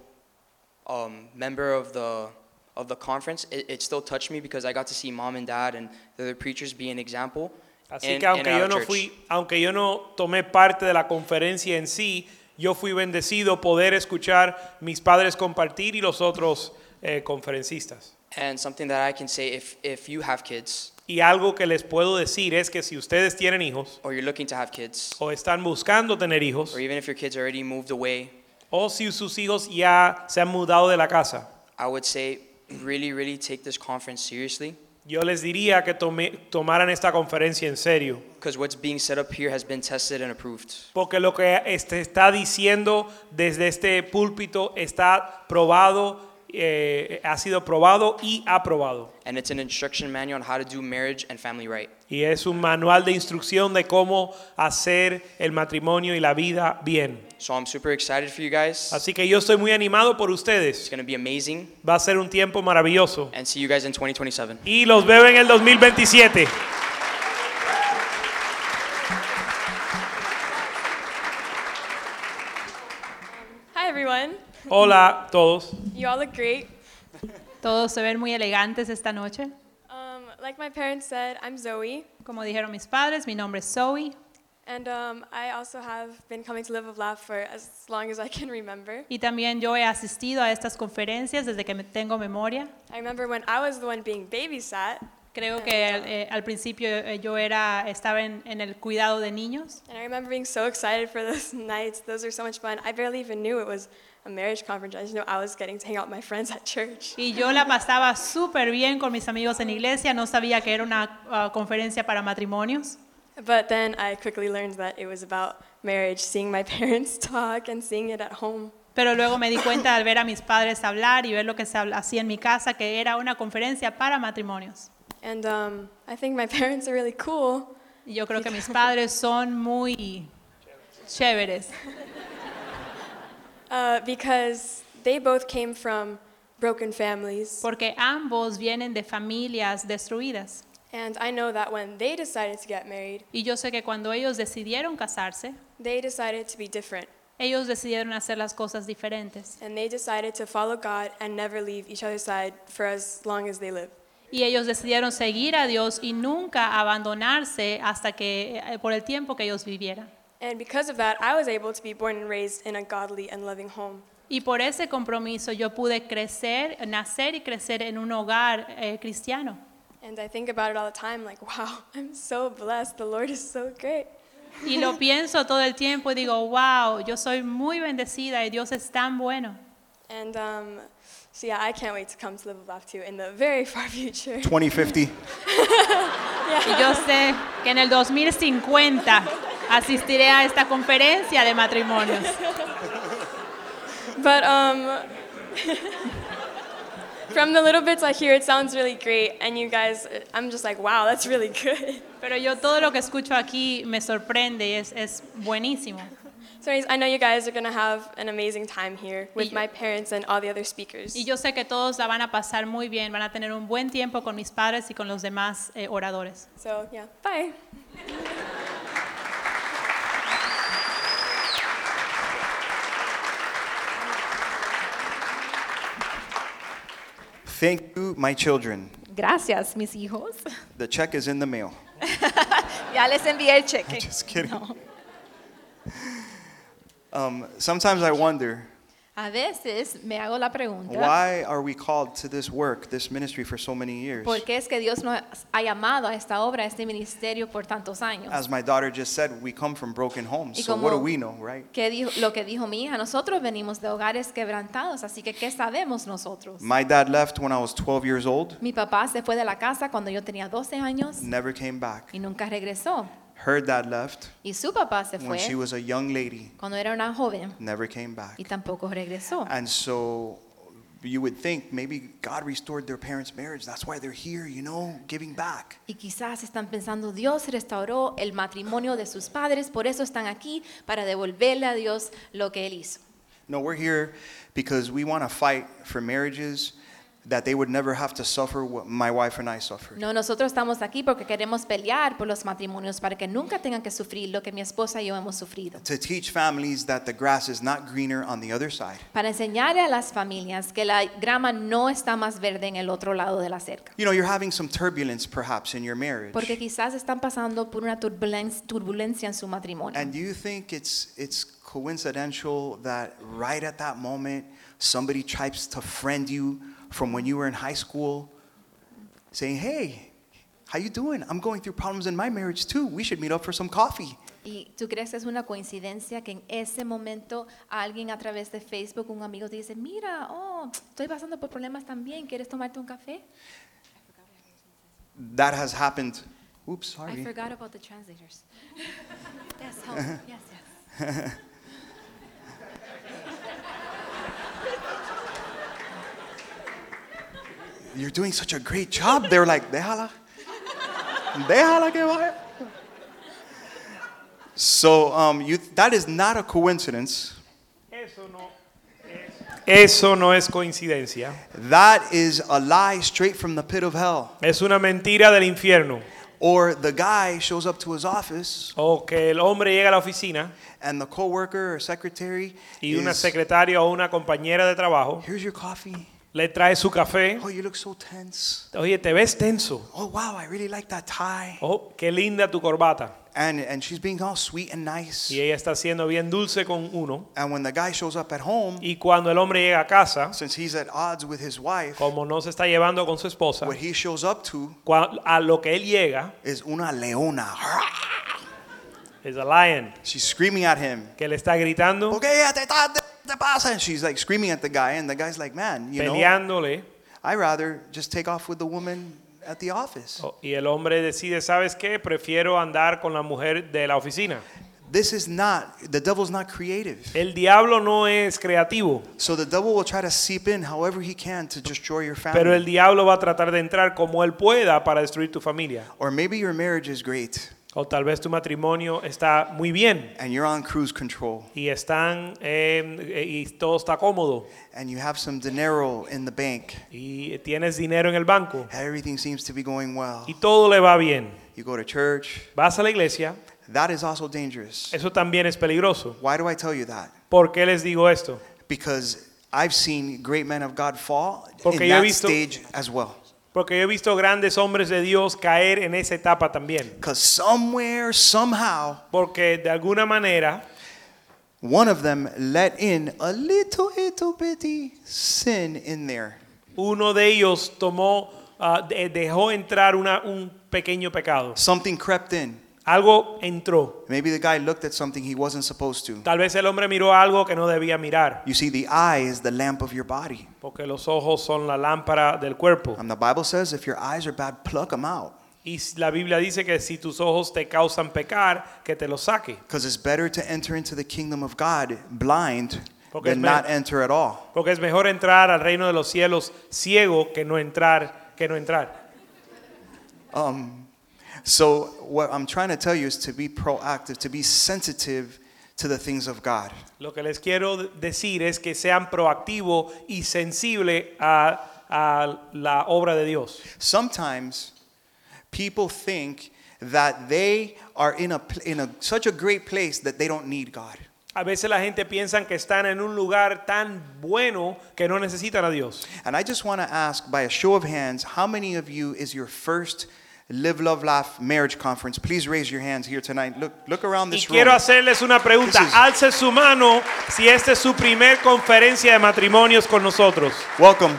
um, member of the of the conference, it, it still touched me because I got to see mom and dad and the other preachers be an example. Así in- que aunque yo no church. fui, aunque yo no tomé parte de la conferencia en sí, yo fui bendecido poder escuchar mis padres compartir y los otros eh, conferencistas. And something that I can say, if if you have kids Y algo que les puedo decir es que si ustedes tienen hijos or you're looking to have kids, o están buscando tener hijos or even if your kids already moved away, o si sus hijos ya se han mudado de la casa, I would say really, really take this conference seriously yo les diría que tome- tomaran esta conferencia en serio. what's being set up here has been tested and approved. Porque lo que este está diciendo desde este púlpito está probado, eh, ha sido probado y aprobado. And it's an instruction manual on how to do marriage and family right. Y es un manual de instrucción de cómo hacer el matrimonio y la vida bien. So I'm super excited for you guys. Así que yo estoy muy animado por It's ustedes. going to be amazing. Va a ser un tiempo maravilloso. And see you guys in 2027. Y los veo en el 2027. Hola a todos. You all look great. Todos se ven muy elegantes esta noche. Um, like my parents said, I'm Zoe, Como dijeron mis padres, mi nombre es Zoe and um, I also have been coming to Live of Laugh for as long as I can remember. y también yo he asistido a estas conferencias desde que me tengo memoria. I remember when I was the one being babysat, Creo que eh, al principio eh, yo era, estaba en, en el cuidado de niños and I remember being so excited for those (laughs) nights. Those were so much fun. I barely even knew it was a marriage conference. I just knew I was getting to hang out with my friends at church. y yo la pasaba súper bien con mis amigos en iglesia, no sabía que era una ah, conferencia para matrimonios. But then I quickly learned that it was about marriage, seeing my (laughs) parents talk and seeing it at home. Pero luego me di cuenta al ver a mis padres hablar y ver lo que se hacía en mi casa, que era una conferencia para matrimonios. And um, I think my (laughs) parents are really cool yo creo que (laughs) mis padres son muy chéveres, uh, because they both came from broken families. porque ambos vienen de familias destruidas. And I know that when they decided to get married, Y yo sé que cuando ellos decidieron casarse, they decided to be different. ellos decidieron hacer las cosas diferentes. And they decided to follow God and never leave each other's side for as long as they live. Y ellos decidieron seguir a Dios y nunca abandonarse hasta que eh, por el tiempo que ellos vivieran. And because of that, I was able to be born and raised in a godly and loving home. Y por ese compromiso yo pude crecer, nacer y crecer en un hogar eh, cristiano. And I think about it all the time like, (laughs) wow, I'm so blessed. The Lord is so great. Y lo pienso todo el tiempo y digo, wow, yo soy muy bendecida y Dios es tan bueno. And um, so, yeah, I can't wait to come to Live with Laugh too in the very (laughs) far future. 2050. (laughs) Y yo sé que en el 2050 asistiré a esta conferencia de matrimonios. But um, from the little bits I hear, it sounds really great. And you guys, I'm just like, wow, that's really good. Pero yo todo lo que escucho aquí me sorprende y es, es buenísimo. So, anyways, I know you guys are going to have an amazing time here with Y- my parents and all the other speakers. Y yo sé que todos la van a pasar muy bien, van a tener un buen tiempo con mis padres y con los demás eh, oradores. So, yeah, bye. Thank you, my children. Gracias, mis hijos. The check is in the mail. (laughs) Ya les envié el cheque. (laughs) Just kidding. Um, sometimes I wonder A veces me hago la pregunta, Why are we called to this work, this ministry for so many years? ¿por qué es que Dios nos ha llamado a esta obra, a este ministerio por tantos años? As my daughter just said, we come from broken homes. Y So what do como- we know, right? ¿Qué dijo- lo que dijo mi hija, nosotros venimos de hogares quebrantados, así que ¿qué sabemos nosotros? My dad left when I was 12 years old, Mi papá se fue de la casa cuando yo tenía 12 años never came back. y nunca regresó. Her dad left Y su papá se when she was a young lady, cuando era una joven never came back. y tampoco regresó. And so you would think maybe God restored their parents' marriage. That's why they're here, you know, giving back. Y quizás están pensando, Dios restauró el matrimonio de sus padres, por eso están aquí, para devolverle a Dios lo que Él hizo. No, we're here because we want to fight for marriages that they would never have to suffer what my wife and I suffered. No, nosotros estamos aquí porque queremos pelear por los matrimonios para que nunca tengan que sufrir lo que mi esposa y yo hemos sufrido. To teach families that the grass is not greener on the other side. Para enseñarle a las familias que la grama no está más verde en el otro lado de la cerca. You know, you're having some turbulence perhaps in your marriage. Porque quizás están pasando por una turbulen- turbulencia en su matrimonio. And do you think it's it's coincidental that right at that moment somebody tries to friend you from when you were in high school saying, "Hey, how you doing? I'm going through problems in my marriage too. We should meet up for some coffee." ¿Y tú crees que es una coincidencia que en ese momento alguien a través de Facebook, un amigo te dice, mira, oh, estoy pasando por problemas también, ¿quieres tomarte un café? That has happened. Oops, sorry. I forgot about the translators. (laughs) yes, help. (laughs) yes, yes. (laughs) You're doing such a great job. They're like, déjala. Déjala que vaya. So um, you, that is not a coincidence. Eso no es, eso no es coincidencia. That is a lie straight from the pit of hell. Es una mentira del infierno. Or the guy shows up to his office O que el hombre llega a la oficina and the coworker or secretary y una is, secretaria o una compañera de trabajo here's your coffee. Le trae su café. Oh, you look so tense. Oye, te ves tenso. Oh, wow, I really like that tie. Oh, qué linda tu corbata. And, and she's being all sweet and nice. Y ella está siendo bien dulce con uno. And when the guy shows up at home, Y cuando el hombre llega a casa, since he's at odds with his wife, como no se está llevando con su esposa, what he shows up to a lo que él llega is una leona. es a lion She's screaming at him. que le está gritando, ¿Por qué ella te, te- pasa? And she's like screaming at the guy, and the guy's like, man, you know, peleándole. I'd rather just take off with the woman at the office. Oh, Y el hombre decide, ¿sabes qué? Prefiero andar con la mujer de la oficina. This is not, the devil's not creative. El diablo no es creativo, So the devil will try to seep in however he can to destroy your family. pero el diablo va a tratar de entrar como él pueda para destruir tu familia. or maybe your marriage is great O tal vez tu matrimonio está muy bien and you're on cruise control y están eh, y todo está cómodo and you have some dinero in the bank. y tienes dinero en el banco Everything seems to be going well. y todo le va bien. You go to church. Vas a la iglesia, That is also dangerous. eso también es peligroso. Why do I tell you that? ¿Por qué les digo esto? Because I've seen great men of God fall Porque in that visto- stage as well. Porque yo he visto grandes hombres de Dios caer en esa etapa también. Because somewhere, somehow, Porque de alguna manera one of them let in a little, little bitty sin in there. uno de ellos tomó, de- dejó entrar una, un pequeño pecado. Something crept in. Algo entró. Maybe the guy looked at something he wasn't supposed to. Tal vez el hombre miró algo que no debía mirar. You see, the eye is the lamp of your body. Porque los ojos son la lámpara del cuerpo. And the Bible says if your eyes are bad, pluck them out. Y la Biblia dice que si tus ojos te causan pecar, que te los saque. Because it's better to enter into the kingdom of God blind Porque es than not enter at all. Porque es mejor entrar al reino de los cielos ciego que no entrar, que no entrar. Um, so, what I'm trying to tell you is to be proactive, to be sensitive to the things of God. Lo que les quiero decir es que sean proactivos y sensibles a, a la obra de Dios. Sometimes people think that they are in a, pl- in a such a great place that they don't need God. A veces la gente piensa que están en un lugar tan bueno que no necesitan a Dios. And I just want to ask by a show of hands, how many of you is your first Live, Love, Laugh Marriage Conference. Please raise your hands here tonight. Look, look around Y this room. quiero hacerles una pregunta. This is- Alce su mano si esta es su primer conferencia de matrimonios con nosotros. Welcome.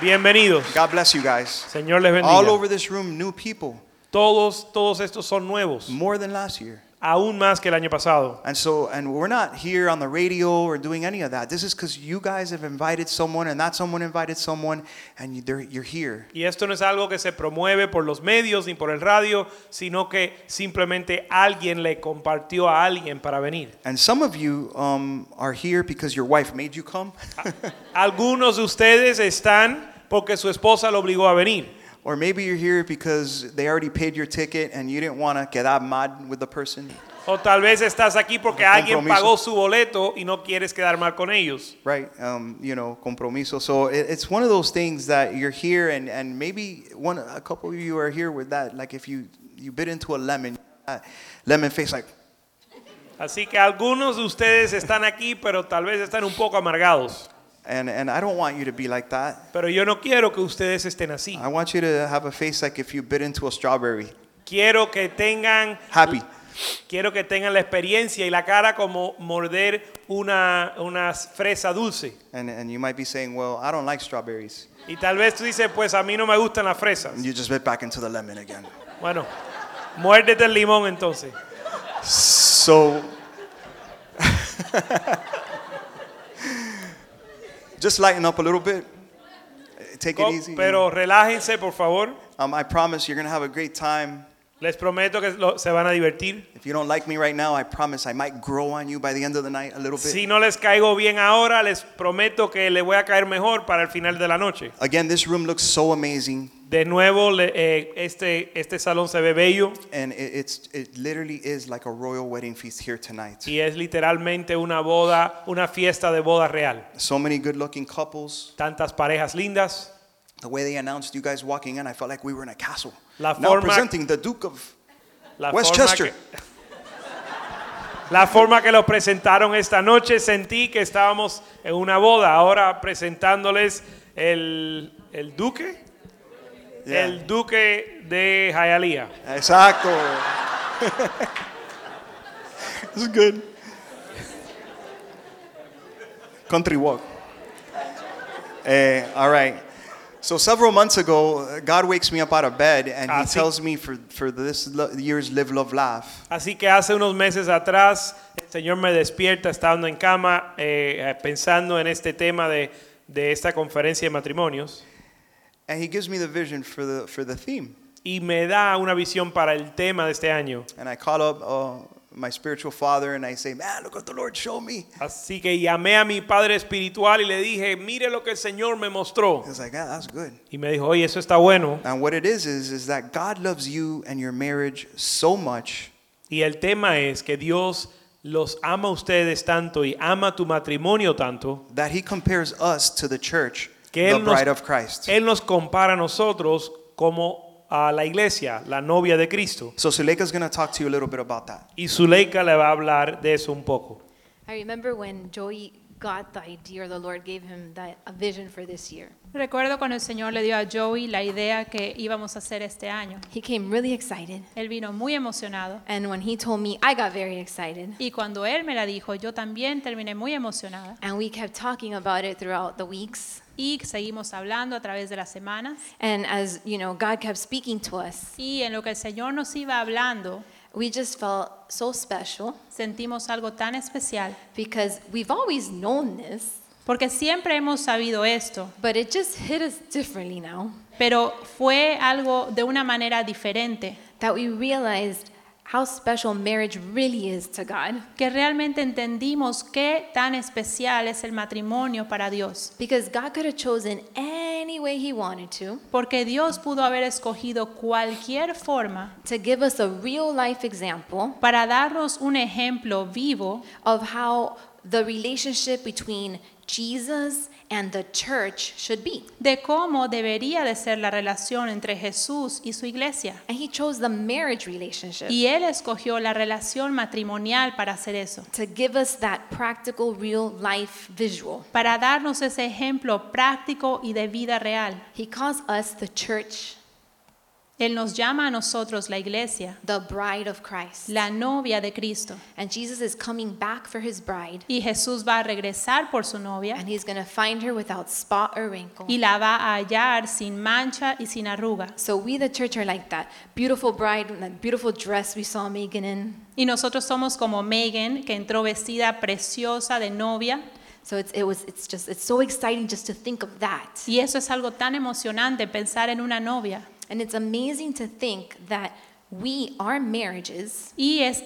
Bienvenidos. God bless you guys. Señor les bendiga. All over this room, new people, Todos, todos estos son nuevos, more than last year. Aún más que el año pasado. And so, and we're not here on the radio or doing any of that. This is because you guys have invited someone, and that someone invited someone, and you, they're, you're here. Y esto no es algo que se promueve por los medios ni por el radio, sino que simplemente alguien le compartió a alguien para venir. And some of you um, are here because your wife made you come, (laughs) Algunos de ustedes están porque su esposa lo obligó a venir. Or maybe you're here because they already paid your ticket and you didn't want to quedar mad with the person. O tal vez estás aquí porque alguien compromiso. pagó su boleto y no quieres quedar mal con ellos. Right, um, you know, compromiso. So it, it's one of those things that you're here, and, and maybe one, a couple of you are here with that. Like if you you bit into a lemon, uh, lemon face, like Así que algunos de ustedes están aquí, pero tal vez están un poco amargados. And, and I don't want you to be like that. Pero yo no quiero que ustedes estén así. I want you to have a face like if you bit into a strawberry. Quiero que tengan Happy. quiero que tengan la experiencia y la cara como morder una, una fresa dulce. And, and you might be saying, well, I don't like strawberries. Y tal vez tú dices, pues a mí no me gustan las fresas. And you just bit back into the lemon again. Bueno, muérdete el limón entonces. So, (laughs) just lighten up a little bit. Take it Co- easy. Pero relájense, por favor. Um, I promise you're going to have a great time. Les prometo que lo- se van a divertir. If you don't like me right now, I promise I might grow on you by the end of the night a little bit. Si no les caigo bien ahora, les prometo que le voy a caer mejor para el final de la noche. Again, this room looks so amazing, De nuevo, eh, este, este salón se ve bello and it, it's it literally is like a royal wedding feast here tonight. y es literalmente una boda, una fiesta de boda real. So many good-looking couples. Tantas parejas lindas. The way they announced you guys walking in, I felt like we were in a castle. La now forma- presenting the Duke of La Westchester. Forma que, la forma que lo presentaron esta noche, sentí que estábamos en una boda. Ahora presentándoles el, el duque, Yeah. el duque de Hialeah. Exacto. (laughs) is good. Country walk. Eh, all right. So several months ago, God wakes me up out of bed and He Ah, tells me for, for this lo- year's Live, Love, Laugh. Así que hace unos meses atrás, el Señor me despierta estando en cama, eh, eh, pensando en este tema de, de esta conferencia de matrimonios, And He gives me the vision for the, for the theme. y me da una visión para el tema de este año. And I call up uh, my spiritual father and I say, Man, look what the Lord showed me. Así que llamé a mi padre espiritual y le dije, mire lo que el Señor me mostró. He was like, Yeah, that's good. Y me dijo, oye, eso está bueno. And what it is, is, is that God loves you and your marriage so much Y el tema es que Dios los ama a ustedes tanto y ama tu matrimonio tanto, that He compares us to the church, que the Él nos, bride of Christ. Él nos compara a nosotros como a la iglesia, la novia de Cristo. So Suleika's going to talk to you a little bit about that. Y Zuleika le va a hablar de eso un poco. I remember when Joey got the idea, or the Lord gave him that, a vision for this year. Recuerdo cuando el Señor le dio a Joey la idea que íbamos a hacer este año. He came really excited. Él vino muy emocionado. And when he told me, I got very excited. Y cuando él me la dijo, yo también terminé muy emocionada. And we kept talking about it throughout the weeks. Y seguimos hablando a través de las semanas. And as, you know, God kept speaking to us, Y en lo que el Señor nos iba hablando, we just felt so special sentimos algo tan especial. because we've always known this, Porque siempre hemos sabido esto, but it just hit us differently now. pero fue algo de una manera diferente. That we realized how special marriage really is to God. Que realmente entendimos qué tan especial es el matrimonio para Dios. Because God could have chosen any way He wanted to Porque Dios pudo haber escogido cualquier forma to give us a real life example para darnos un ejemplo vivo of how the relationship between Jesus and the church should be. de cómo debería de ser la relación entre Jesús y su iglesia. And He chose the marriage relationship Y Él escogió la relación matrimonial para hacer eso, to give us that practical, real life visual. para darnos ese ejemplo práctico y de vida real. He calls us the church Él nos llama a nosotros la iglesia, the bride of Christ. la novia de Cristo. And Jesus is coming back for his bride. Y Jesús va a regresar por su novia And he's going to find her without spot or wrinkle. y la va a hallar sin mancha y sin arruga. So we, the church, are like that beautiful bride, that beautiful dress we saw Megan in. Y nosotros somos como Megan, que entró vestida preciosa de novia. So it's, it was, it's just, it's so exciting just to think of that. Y eso es algo tan emocionante, pensar en una novia. And it's amazing to think that we, our marriages, Y es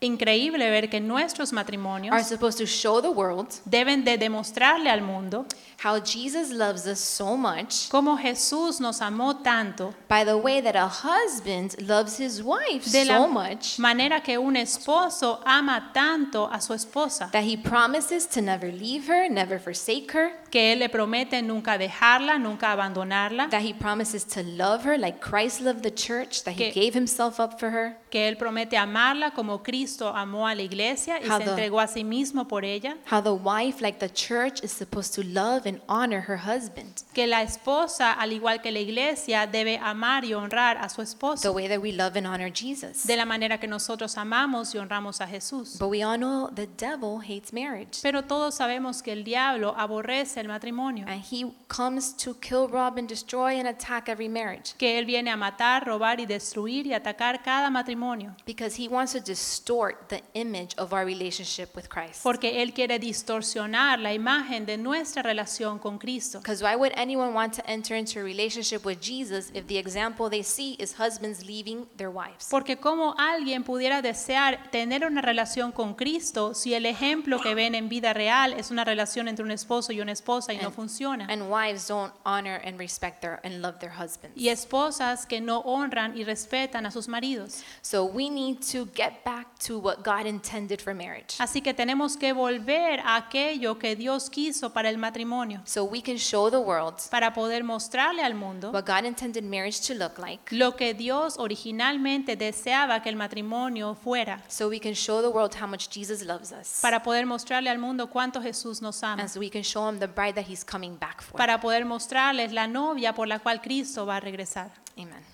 increíble ver que nuestros are supposed to show the world deben de demostrarle al mundo how Jesus loves us so much cómo Jesús nos amó tanto, by the way that a husband loves his wife de la so much manera que un esposo ama tanto a su esposa, that he promises to never leave her, never forsake her, que Él le promete nunca dejarla, nunca abandonarla, that he promises to love her like Christ loved the church, that he gave himself up for her, que Él promete amarla como Cristo amó a la iglesia y How se the- entregó a sí mismo por ella, how the wife, like the church, is supposed to love and honor her husband que la esposa, al igual que la iglesia, debe amar y honrar a su the esposo way that we love and honor Jesus. de la manera que nosotros amamos y honramos a Jesús. But we all know the devil hates marriage. Pero todos sabemos que el diablo aborrece el matrimonio, And he comes to kill, rob, and destroy and attack every marriage. que él viene a matar, robar y destruir y atacar cada matrimonio, Because he wants to distort the image of our relationship with Christ. porque él quiere distorsionar la imagen de nuestra relación con Cristo. Because why would anyone want to enter into a relationship with Jesus if the example they see is husbands leaving their wives? Porque cómo alguien pudiera desear tener una relación con Cristo si el ejemplo que ven en vida real es una relación entre un esposo y una esposa y no And- funciona. And wives don't honor and respect their and love their husbands. Y esposas que no honran y respetan a sus maridos. So we need to get back to what God intended for marriage. Así que tenemos que volver a aquello que Dios quiso para el matrimonio, So we can show the world para poder mostrarle al mundo what God intended marriage to look like. lo que Dios originalmente deseaba que el matrimonio fuera, So we can show the world how much Jesus loves us. para poder mostrarle al mundo cuánto Jesús nos ama, And so we can show him the bride that he's coming back for. para poder mostrarles la novia por la cual Cristo va a regresar. Amen.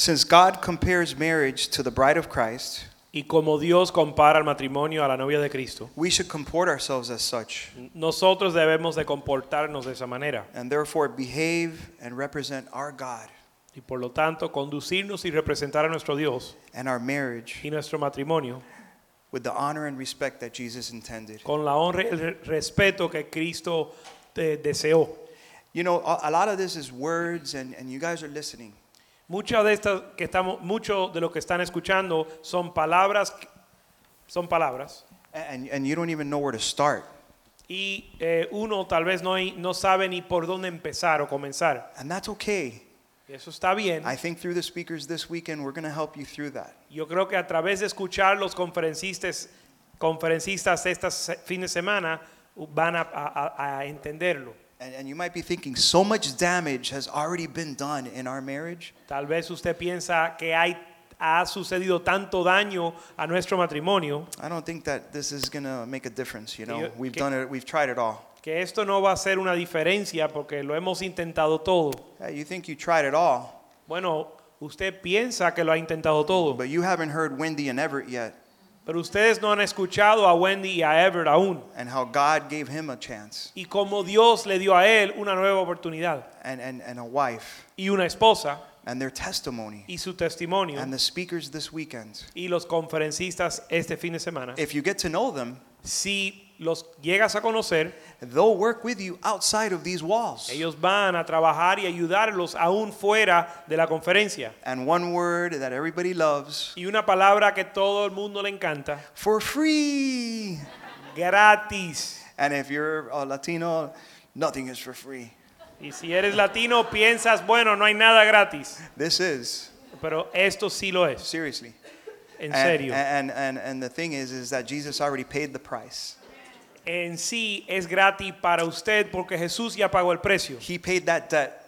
Since God compares marriage to the bride of Christ, Y como Dios compara el matrimonio a la novia de Cristo, we should comport ourselves as such nosotros debemos de comportarnos de esa manera and therefore behave and represent our God y por lo tanto conducirnos y representar a nuestro Dios and our marriage y nuestro matrimonio with the honor and respect that Jesus intended. con la honra y el re- respeto que Cristo eh, deseó. You know, a, a lot of this is words, and, and you guys are listening. Muchas de estas que estamos, mucho de lo que están escuchando son palabras, son palabras And, and you don't even know where to start. y eh, uno tal vez no, no sabe ni por dónde empezar o comenzar. And that's okay. Eso está bien. I think through the speakers this weekend, we're going to help you through that. Yo creo que a través de escuchar los conferencistas, conferencistas estas se- fin de semana van a, a- a entenderlo. And, and you might be thinking, so much damage has already been done in our marriage. Tal vez usted piensa que hay, ha sucedido tanto daño a nuestro matrimonio I don't think that this is going to make a difference, you know. We've done it, we've tried it all. que esto no va a ser una diferencia porque lo hemos intentado todo. Yeah, you think you tried it all, Bueno, usted piensa que lo ha intentado todo, but you haven't heard Wendy and Everett yet pero ustedes no han escuchado a Wendy y a Everett aún. and how God gave him a chance Y como Dios le dio a él una nueva oportunidad and, and, and a wife y una esposa and their testimony y su testimonio and the speakers this weekend. y los conferencistas este fin de semana. If you get to know them, Si los llegas a conocer, they'll work with you outside of these walls. ellos van a trabajar y ayudarlos aún fuera de la conferencia. And one word that everybody loves Y una palabra que todo el mundo le encanta, for free. gratis. And if you're a Latino, nothing is for free. Y si eres latino, piensas, bueno, no hay nada gratis. This is Pero esto sí lo es, seriously. En And, and, and, and the thing is, is that Jesus already paid the price. En sí es gratis para usted porque Jesús ya pagó el precio. He paid that debt.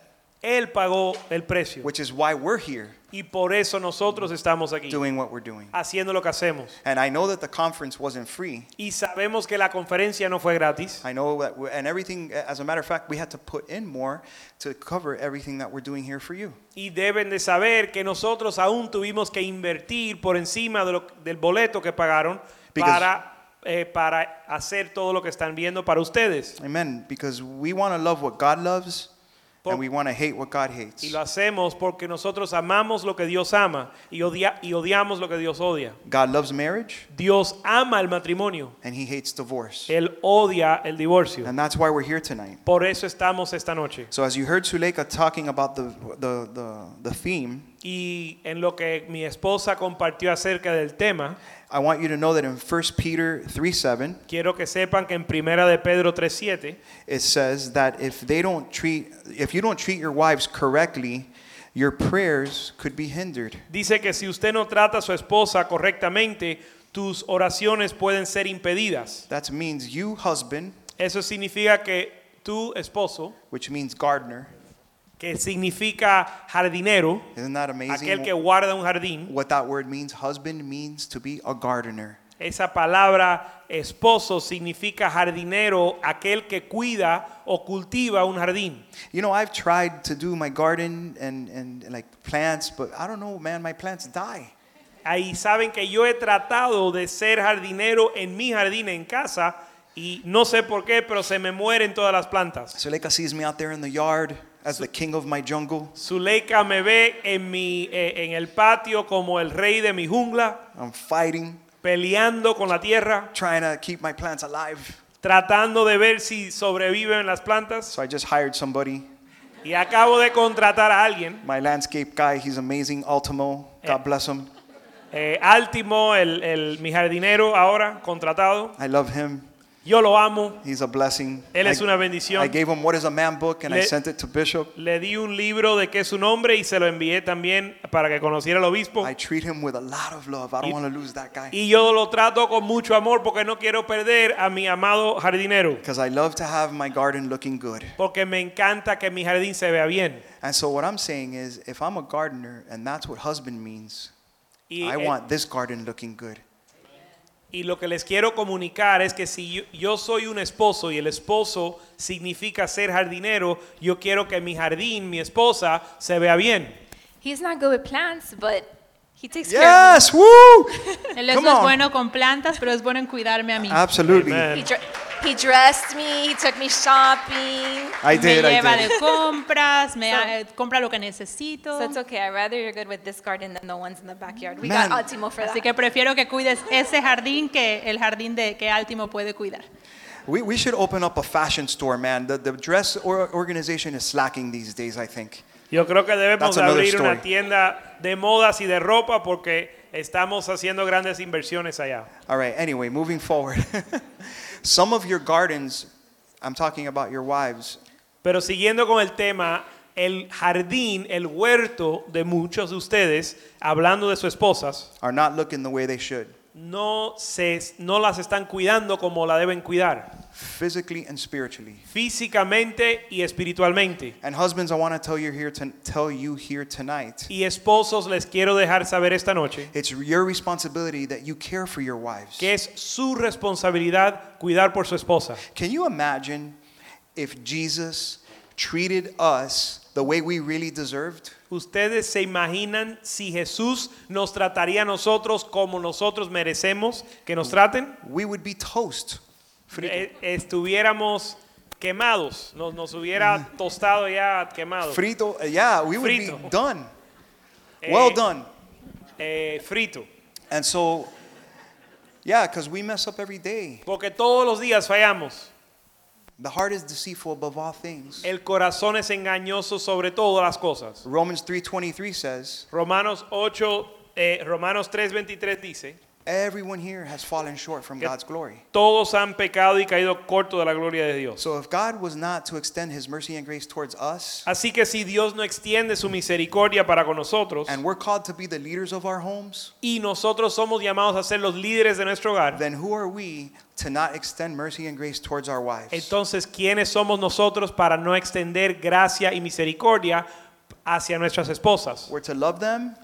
Él pagó el precio. which is why we're here Y por eso nosotros estamos aquí, doing what we're doing. haciendo lo que hacemos. And I know that the conference wasn't free. Y sabemos que la conferencia no fue gratis. I know that, we and everything, as a matter of fact, we had to put in more to cover everything that we're doing here for you. Y deben de saber que nosotros aún tuvimos que invertir por encima de lo- del boleto que pagaron Because- para, eh, para hacer todo lo que están viendo para ustedes. Amen. Because we want to love what God loves and we want to hate what God hates. Y lo hacemos porque nosotros amamos lo que Dios ama y, odia- y odiamos lo que Dios odia. God loves marriage Dios ama el matrimonio, and he hates divorce. Él odia el divorcio. And that's why we're here tonight. Por eso estamos esta noche. So as you heard Zuleika talking about the, the, the, the theme, Y en lo que mi esposa compartió acerca del tema, I want you to know that in 1 Peter 3 7, quiero que sepan que en Primera de Pedro 3.7 it says that if they don't treat, if you don't treat your wives correctly, your prayers could be hindered. dice que si usted no trata a su esposa correctamente, tus oraciones pueden ser impedidas. That means you, husband, Eso significa que tu esposo, which means gardener, que significa jardinero, isn't that amazing? aquel que guarda un jardín, What that word means, husband means to be a gardener. esa palabra esposo significa jardinero, aquel que cuida o cultiva un jardín. You know, I've tried to do my garden and, and like plants, but I don't know, man, my plants die. Ahí saben que yo he tratado de ser jardinero en mi jardín en casa y no sé por qué, pero se me mueren todas las plantas. Suleika sees me out there in the yard as the king of my jungle. Zuleika me ve en, mi, eh, en el patio como el rey de mi jungla, I'm fighting, peleando con la tierra, trying to keep my plants alive. tratando de ver si sobreviven las plantas. So I just hired somebody, Y acabo de contratar a alguien, my landscape guy. He's amazing, Ultimo. God Eh. bless him. eh, Altimo, el, el- mi jardinero ahora contratado. I love him. Yo lo amo, He's a blessing. él es I, una bendición. I gave him What is a Man book and I sent it to Bishop. Le di un libro de qué es su nombre y se lo envié también para que conociera al obispo. I treat him with a lot of love. I don't Y- want to lose that guy. Y yo lo trato con mucho amor porque no quiero perder a mi amado jardinero. Because I love to have my garden looking good. Porque me encanta que mi jardín se vea bien. And so what I'm saying is, if I'm a gardener and that's what husband means, Y, I eh, want this garden looking good. Y lo que les quiero comunicar es que si yo, yo soy un esposo y el esposo significa ser jardinero, yo quiero que mi jardín, mi esposa, se vea bien. He's not good with plants, but he takes care of Yes, woo! (laughs) Él es bueno con plantas, pero es bueno en cuidarme a mí. Absolutely. me. Amen. He dressed me, he took me shopping. I me did, I lleva did. de compras, me So- compra lo que necesito. So it's okay. I'd rather you're good with this garden than the ones in the backyard. We Man. got Ultimo for that. Así que prefiero que cuides ese jardín que el jardín de que Altimo puede cuidar. We, we should open up a fashion store, man. The, the dress or organization is slacking these days, I think. Yo creo que debemos abrir una tienda de modas y de ropa porque estamos haciendo grandes inversiones allá. All right, anyway, moving forward. (laughs) Some of your gardens, I'm talking about your wives, Pero siguiendo con el tema, el jardín, el huerto de muchos de ustedes, hablando de sus esposas, are not looking the way they should, no, se, no las están cuidando como la deben cuidar, physically and spiritually. físicamente y espiritualmente. And husbands, I want to tell you here to, tell you here tonight, Y esposos, les quiero dejar saber esta noche it's your responsibility that you care for your wives. que es su responsabilidad cuidar por su esposa. Can you imagine if Jesus treated us the way we really deserved? ¿Ustedes se imaginan si Jesús nos trataría a nosotros como nosotros merecemos que nos traten? We would be toast. Frito. Eh, estuviéramos quemados, nos, nos hubiera tostado ya quemado. Frito, uh, yeah, we would Frito. be done. Eh, Well done. eh, frito. And so, yeah, because we mess up every day. Porque todos los días fallamos. The heart is deceitful above all things. El corazón es engañoso sobre todas las cosas. Romans 3:23 says, Romanos 8, eh, Romanos 3:23 dice, Everyone here has fallen short from God's glory. Todos han pecado y caído corto de la gloria de Dios. So if God was not to extend his mercy and grace towards us, Así que si Dios no extiende su misericordia para con nosotros and we're called to be the leaders of our homes, y nosotros somos llamados a ser los líderes de nuestro hogar, then who are we to not extend mercy and grace towards our wives? entonces ¿quiénes somos nosotros para no extender gracia y misericordia hacia nuestras esposas? We're to love them,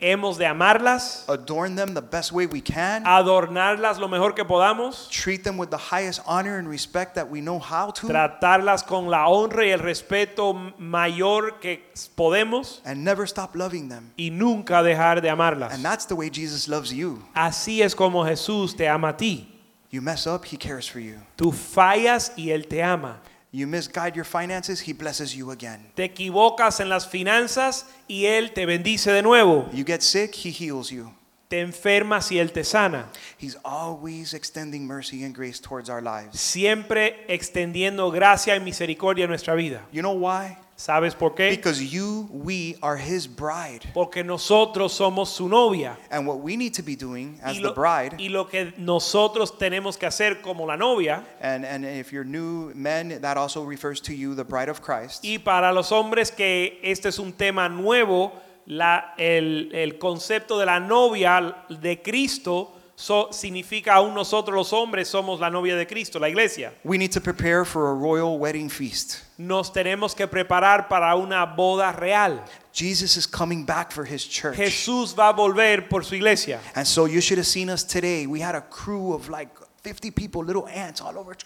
hemos de amarlas, adorn them the best way we can, adornarlas lo mejor que podamos, treat them with the highest honor and respect that we know how to, tratarlas con la honra y el respeto mayor que podemos and never stop loving them. y nunca dejar de amarlas. And that's the way Jesus loves you. Así es como Jesús te ama a ti. You mess up, he cares for you. Tú fallas y Él te ama. You misguide your finances, he blesses you again. Te equivocas en las finanzas y Él te bendice de nuevo. You get sick, he heals you. Te enfermas y Él te sana. He's always extending mercy and grace towards our lives. Siempre extendiendo gracia y misericordia en nuestra vida. You know why? ¿Sabes por qué? Because you, we are his bride. Porque nosotros somos su novia. And what we need to be doing as the bride, y lo que nosotros tenemos que hacer como la novia, and, and if you're new men, that also refers to you, the bride of Christ. y para los hombres que este es un tema nuevo, la- el, el concepto de la novia de Cristo so- significa aún nosotros los hombres somos la novia de Cristo, la iglesia. We need to prepare for a royal wedding feast. Nos tenemos que preparar para una boda real. Jesus is coming back for his church. Jesús va a volver por su iglesia. And so you should have seen us today. We had a crew of like 50 people, little ants all over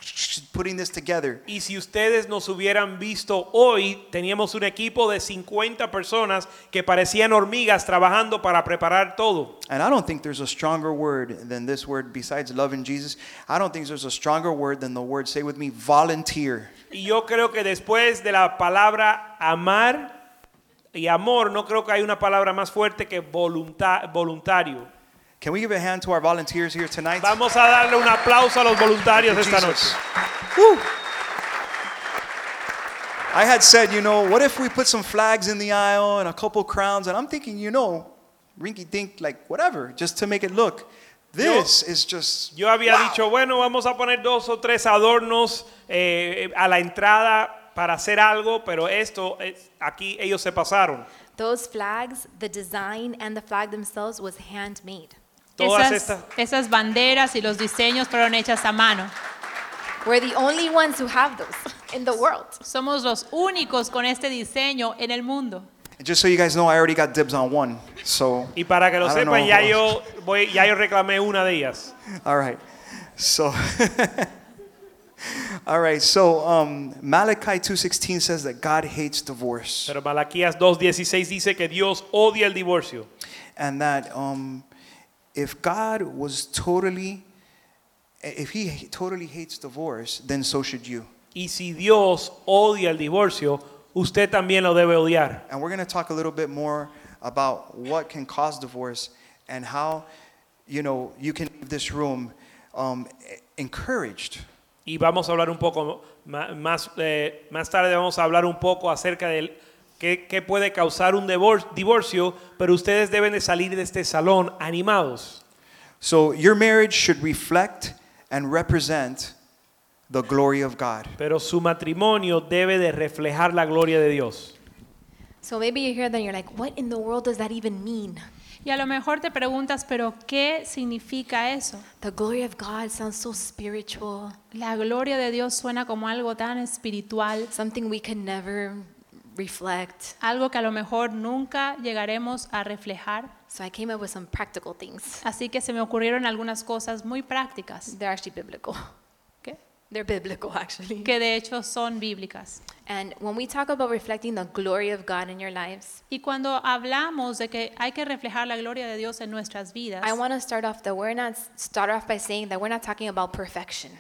putting this together. Y si ustedes nos hubieran visto hoy, teníamos un equipo de 50 personas que parecían hormigas trabajando para preparar todo. And I don't think there's a stronger word than this word besides loving Jesus. I don't think there's a stronger word than the word, say with me, volunteer. Y yo creo que después de la palabra amar y amor, no creo que hay una palabra más fuerte que volunta- voluntario. Can we give a hand to our volunteers here tonight? Vamos a darle un aplauso a los voluntarios esta Jesus. noche. Woo. I had said, you know, what if we put some flags in the aisle and a couple crowns? And I'm thinking, you know, rinky dink, like whatever, just to make it look. This is just. Yo había wow. dicho, bueno, vamos a poner dos o tres adornos eh, a la entrada para hacer algo, pero esto, es- aquí ellos se pasaron. Those flags, the design and the flag themselves was handmade. Todas Esas, estas, esas banderas y los diseños fueron hechas a mano. We're the only ones who have those in the world. Somos los únicos con este diseño en el mundo. Just so you guys know, I already got dibs on one. So, y para que lo I don't sepan, know. ya yo, voy, ya yo reclamé una de ellas. all right. So, (laughs) all right. So, um, Malachi 2.16 says that God hates divorce. Pero Malaquías 2.16 dice que Dios odia el divorcio. and that um, if God was totally, if He totally hates divorce, then so should you. Y si Dios odia el divorcio, usted también lo debe odiar. And we're going to talk a little bit more about what can cause divorce and how, you know, you can leave this room um, encouraged Y vamos a hablar un poco más, eh, más tarde, vamos a hablar un poco acerca de qué, qué puede causar un divor- divorcio, pero ustedes deben de salir de este salón animados. So your marriage should reflect and represent the glory of God. Pero su matrimonio debe de reflejar la gloria de Dios. So maybe you hear that and you're like, what in the world does that even mean? Y a lo mejor te preguntas, pero ¿qué significa eso? The glory of God sounds so spiritual, La gloria de Dios suena como algo tan espiritual, something we can never reflect. algo que a lo mejor nunca llegaremos a reflejar. So I came up with some practical things. Así que se me ocurrieron algunas cosas muy prácticas They're actually biblical. ¿ok? They're biblical, actually. que de hecho son bíblicas. And when we talk about reflecting the glory of God in your lives, Y cuando hablamos de que hay que reflejar la gloria de Dios en nuestras vidas, I want to start off that we're not start off by saying that we're not talking about perfection.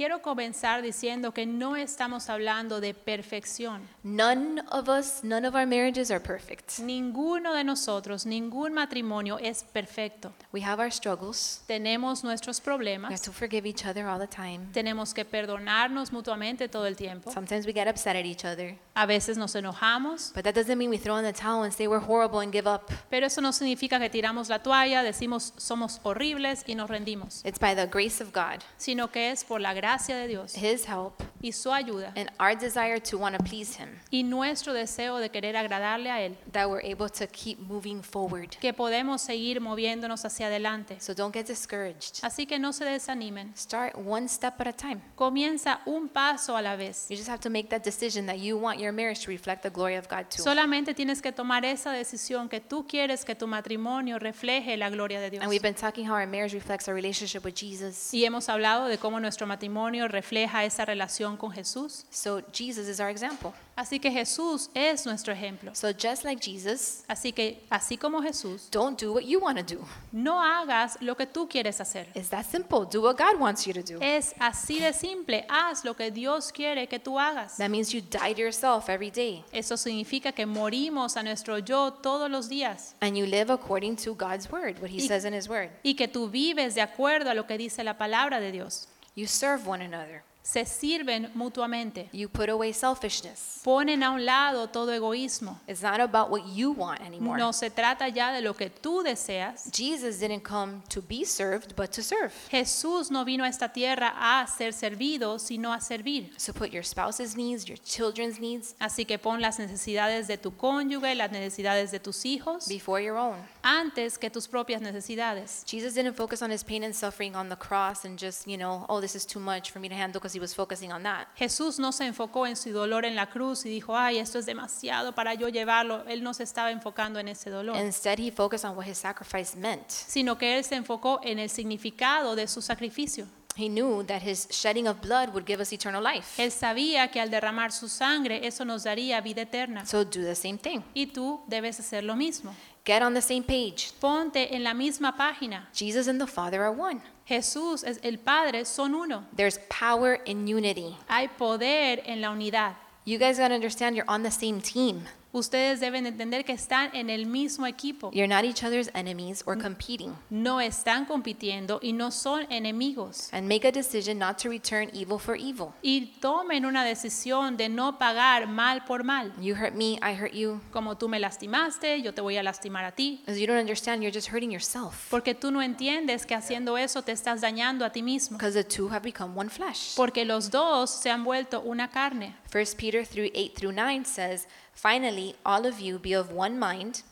Quiero comenzar diciendo que no estamos hablando de perfección. None of us, none of our marriages are perfect. Ninguno de nosotros, ningún matrimonio es perfecto. We have our struggles. Tenemos nuestros We have problemas. to forgive each other all the time. Tenemos que perdonarnos mutuamente todo el tiempo. Sometimes we get upset at each other. A veces nos enojamos, But that doesn't mean we throw in the towel and say we're horrible and give up. pero eso no significa que tiramos la toalla, decimos somos horribles y nos rendimos, It's by the grace of God, sino que es por la gracia de Dios His help, y su ayuda and our desire to want to please Him y nuestro deseo de querer agradarle a Él, that we're able to keep moving forward. que podemos seguir moviéndonos hacia adelante. So don't get discouraged. Así que no se desanimen. Start one step at a time. Comienza un paso a la vez. You just have to make that decision that you want your marriage to reflect the glory of God too. Solamente tienes que tomar esa decisión que tú quieres que tu matrimonio refleje la gloria de Dios. And we've been talking how our marriage reflects our relationship with Jesus. Y hemos hablado de cómo nuestro matrimonio refleja esa relación con Jesús. So Jesus is our example. Así que Jesús es nuestro ejemplo. So just like Jesus, Así que así como Jesús, don't do what you want to do. no hagas lo que tú quieres hacer. It's that simple. Do what God wants you to do. Es así de simple. Haz lo que Dios quiere que tú hagas. That means you die to yourself every day Eso significa que morimos a nuestro yo todos los días and you live according to God's word, what He Y- says in His word. y que tú vives de acuerdo a lo que dice la palabra de Dios. You serve one another. Se sirven mutuamente. You put away selfishness. Ponen a un lado todo egoísmo. It's not about what you want anymore. No se trata ya de lo que tú deseas. Jesus didn't come to be served, but to serve. Jesús no vino a esta tierra a ser servido, sino a servir. So put your spouse's needs, your children's needs Así que pon las necesidades de tu cónyuge, las necesidades de tus hijos, before your own. antes que tus propias necesidades. Jesus didn't focus on his pain and suffering on the cross and just, you know, oh, this is too much for me to handle because he was focusing on that. Jesús no se enfocó en su dolor en la cruz y dijo, ay, esto es demasiado para yo llevarlo. Él no se estaba enfocando en ese dolor, Instead, he focused on what his sacrifice meant. sino que él se enfocó en el significado de su sacrificio. He knew that his shedding of blood would give us eternal life. Él sabía que al derramar su sangre eso nos daría vida eterna. So do the same thing. Y tú debes hacer lo mismo. Get on the same page. Ponte en la misma página. Jesus and the Father are one. Jesús es el Padre, son uno. There's power in unity. Hay poder en la unidad. You guys got to understand you're on the same team. Ustedes deben entender que están en el mismo equipo. You're not each other's enemies or competing. No están compitiendo y no son enemigos. And make a decision not to return evil for evil. Y tomen una decisión de no pagar mal por mal. You hurt me, I hurt you. Como tú me lastimaste, yo te voy a lastimar a ti. Because you don't understand, you're just hurting yourself. Porque tú no entiendes que haciendo eso te estás dañando a ti mismo. Because the two have become one flesh. Porque los dos se han vuelto una carne. 1 Peter 3 8 through 9 says, Finally, all of you be of one mind,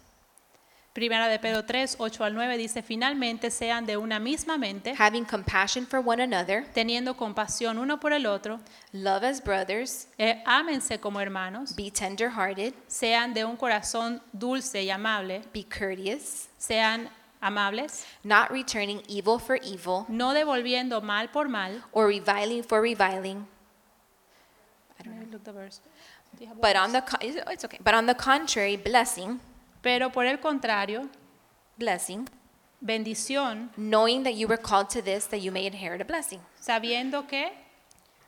Primera de Pedro 3, 8 al 9 dice, finalmente sean de una misma mente, having compassion for one another, teniendo compasión uno por el otro, love as brothers, eh, ámense como hermanos, be tender hearted, sean de un corazón dulce y amable, be courteous, sean amables, not returning evil for evil, no devolviendo mal por mal. or reviling for reviling. But on the co- it's okay. But on the contrary, blessing, Pero por el contrario, blessing, bendición, knowing that you were called to this, that you may inherit a blessing. sabiendo que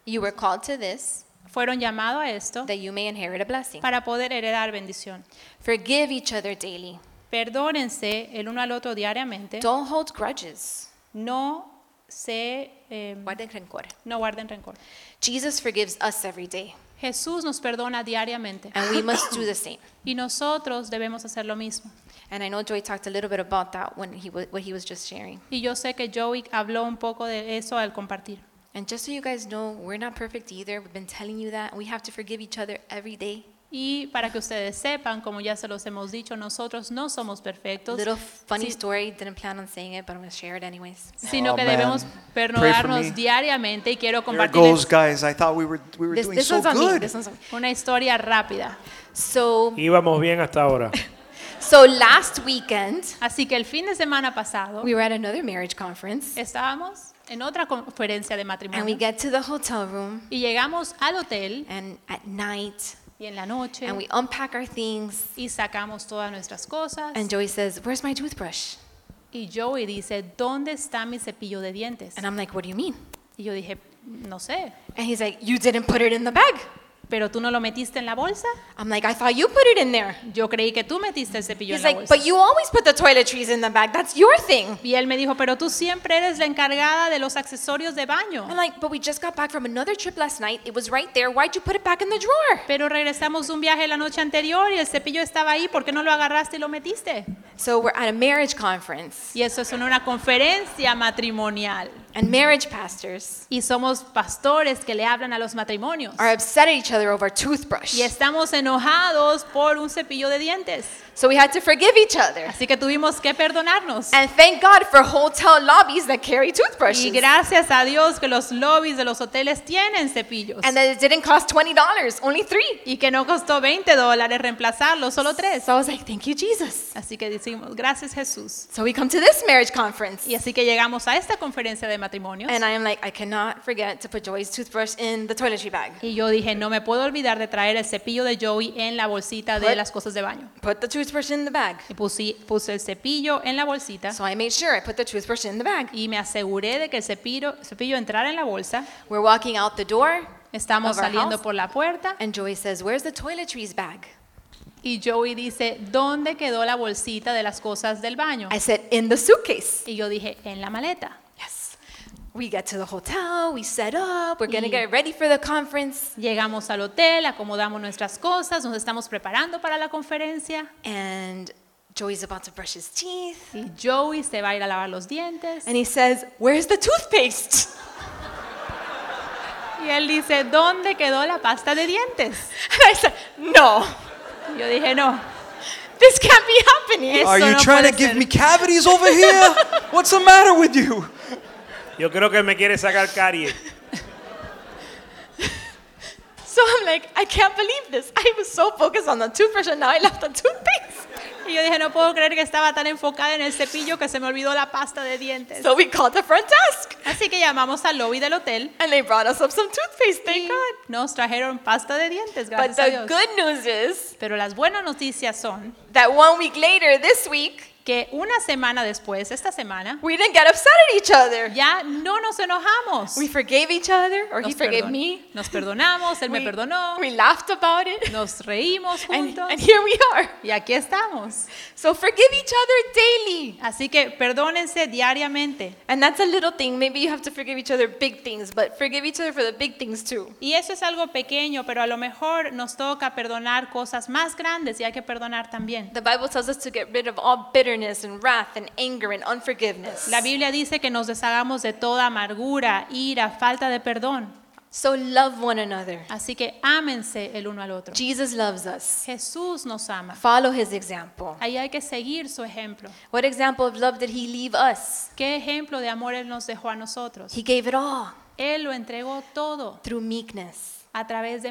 You were called to this, fueron llamados a esto that you may inherit a blessing. para poder heredar bendición. Forgive each other daily. Perdónense el uno al otro diariamente. Don't hold grudges. No se eh, Guarden rencor. no guarden rencor. Jesus forgives us every day, Jesús nos perdona diariamente and we must do the same. (clears throat) y nosotros debemos hacer lo mismo. And I know Joey talked a little bit about that when he was, what he was just sharing. Y yo sé que Joey habló un poco de eso al compartir. And just so you guys know, we're not perfect either. We've been telling you that. We have to forgive each other every day. Y para que ustedes sepan, como ya se los hemos dicho, nosotros no somos perfectos, Little funny Sí. story. Didn't plan on saying it, but I'm going to share it anyways. sino Oh, que man. debemos me. diariamente y quiero There it goes, compartirles guys. I thought we were we were This, doing this so me. good. This on una historia rápida. So, Íbamos bien hasta ahora. (laughs) so last weekend, Así que el fin de semana pasado we were at another marriage conference, estábamos en otra conferencia de and we matrimonio get to the hotel room, y llegamos al hotel and at night, y en la noche and we unpack our things, y sacamos todas nuestras cosas and Joey says, "Where's my toothbrush?" y Joey dice, ¿dónde está mi cepillo de dientes? And I'm like, "What do you mean?" Y yo dije, no sé, And he's like, You didn't put it in the bag. Pero tú no lo metiste en la bolsa. I'm like, I thought you put it in there. Yo creí que tú metiste el cepillo He's en la like, bolsa. But you always put the toiletries in the bag. That's your thing. Y él me dijo, pero tú siempre eres la encargada de los accesorios de baño. I'm like, But we just got back from another trip last night. It was right there. Why'd you put it back in the drawer? Pero regresamos de un viaje la noche anterior y el cepillo estaba ahí. ¿Por qué no lo agarraste y lo metiste? So we're at a marriage conference, Y eso es una conferencia matrimonial. And marriage pastors Y somos pastores que le hablan a los matrimonios. are upset at each other over a toothbrush. Y estamos enojados por un cepillo de dientes. So we had to forgive each other. Así que tuvimos que perdonarnos. And thank God for hotel lobbies that carry toothbrushes. Y gracias a Dios que los lobbies de los hoteles tienen cepillos. And that it didn't cost $20, only three. Y que no costó 20 dólares reemplazarlo, solo tres. So I was like, thank you, Jesus. Así que decimos, gracias Jesús. So we come to this marriage conference. Y así que llegamos a esta conferencia de matrimonios. And I am like, I cannot forget to put Joey's toothbrush in the toiletry bag. Y yo dije, no me puedo olvidar de traer el cepillo de Joey en la bolsita de Put- las cosas de baño. Put the toothbrush in the bag. Y puse, puse el cepillo en la bolsita So I made sure I put the toothbrush in the bag. y me aseguré de que el cepillo, cepillo entrara en la bolsa. We're walking out the door, Estamos Of our saliendo house. por la puerta and Joey says, Where's the toiletries bag? y Joey dice, ¿dónde quedó la bolsita de las cosas del baño? I said, In the suitcase. Y yo dije, en la maleta. Yes. We get to the hotel, we set up, we're gonna Y- get ready for the conference. Llegamos al hotel, acomodamos nuestras cosas, nos estamos preparando para la conferencia And Joey's about to brush his teeth. y Joey se va a ir a lavar los dientes And he says, Where's the toothpaste? y él dice, ¿dónde quedó la pasta de dientes? And I said, No, Y yo dije, no, this can't be happening. Eso Are you no trying to puede give ser. me cavities over here? (laughs) What's the matter with you? Yo creo que me quiere sacar caries. (laughs) So I'm like, I can't believe this. I was so focused on the toothbrush and now I left the toothpaste. (laughs) Y yo dije, no puedo creer que estaba tan enfocada en el cepillo que se me olvidó la pasta de dientes. So we called the front desk Así que llamamos al lobby del hotel and they brought us up some toothpaste, y thank God. nos trajeron pasta de dientes, But gracias a the Dios. good news is Pero las buenas noticias son that one week later, this week, que una semana después, esta semana, we didn't get upset at each other. ya no nos enojamos. We forgave each other, or he Nos, forgave perdon- me. nos perdonamos, él me We- perdonó, We laughed about it. nos reímos And, juntos and here we are. y aquí estamos. So forgive each other daily. Así que perdónense diariamente. And that's a little thing. Maybe you have to forgive each other big things, but forgive each other for the big things too. Y eso es algo pequeño, pero a lo mejor nos toca perdonar cosas más grandes y hay que perdonar también. The Bible tells us to get rid of all bitterness and wrath and anger and unforgiveness. La Biblia dice que nos deshagamos de toda amargura, ira, falta de perdón. So love one another. Así que ámense el uno al otro. Jesus loves us. Jesús nos ama. Follow his example. Ahí hay que seguir su ejemplo. What example of love did he leave us? ¿Qué ejemplo de amor Él nos dejó a nosotros? He gave it all Él lo entregó todo through meekness, a través de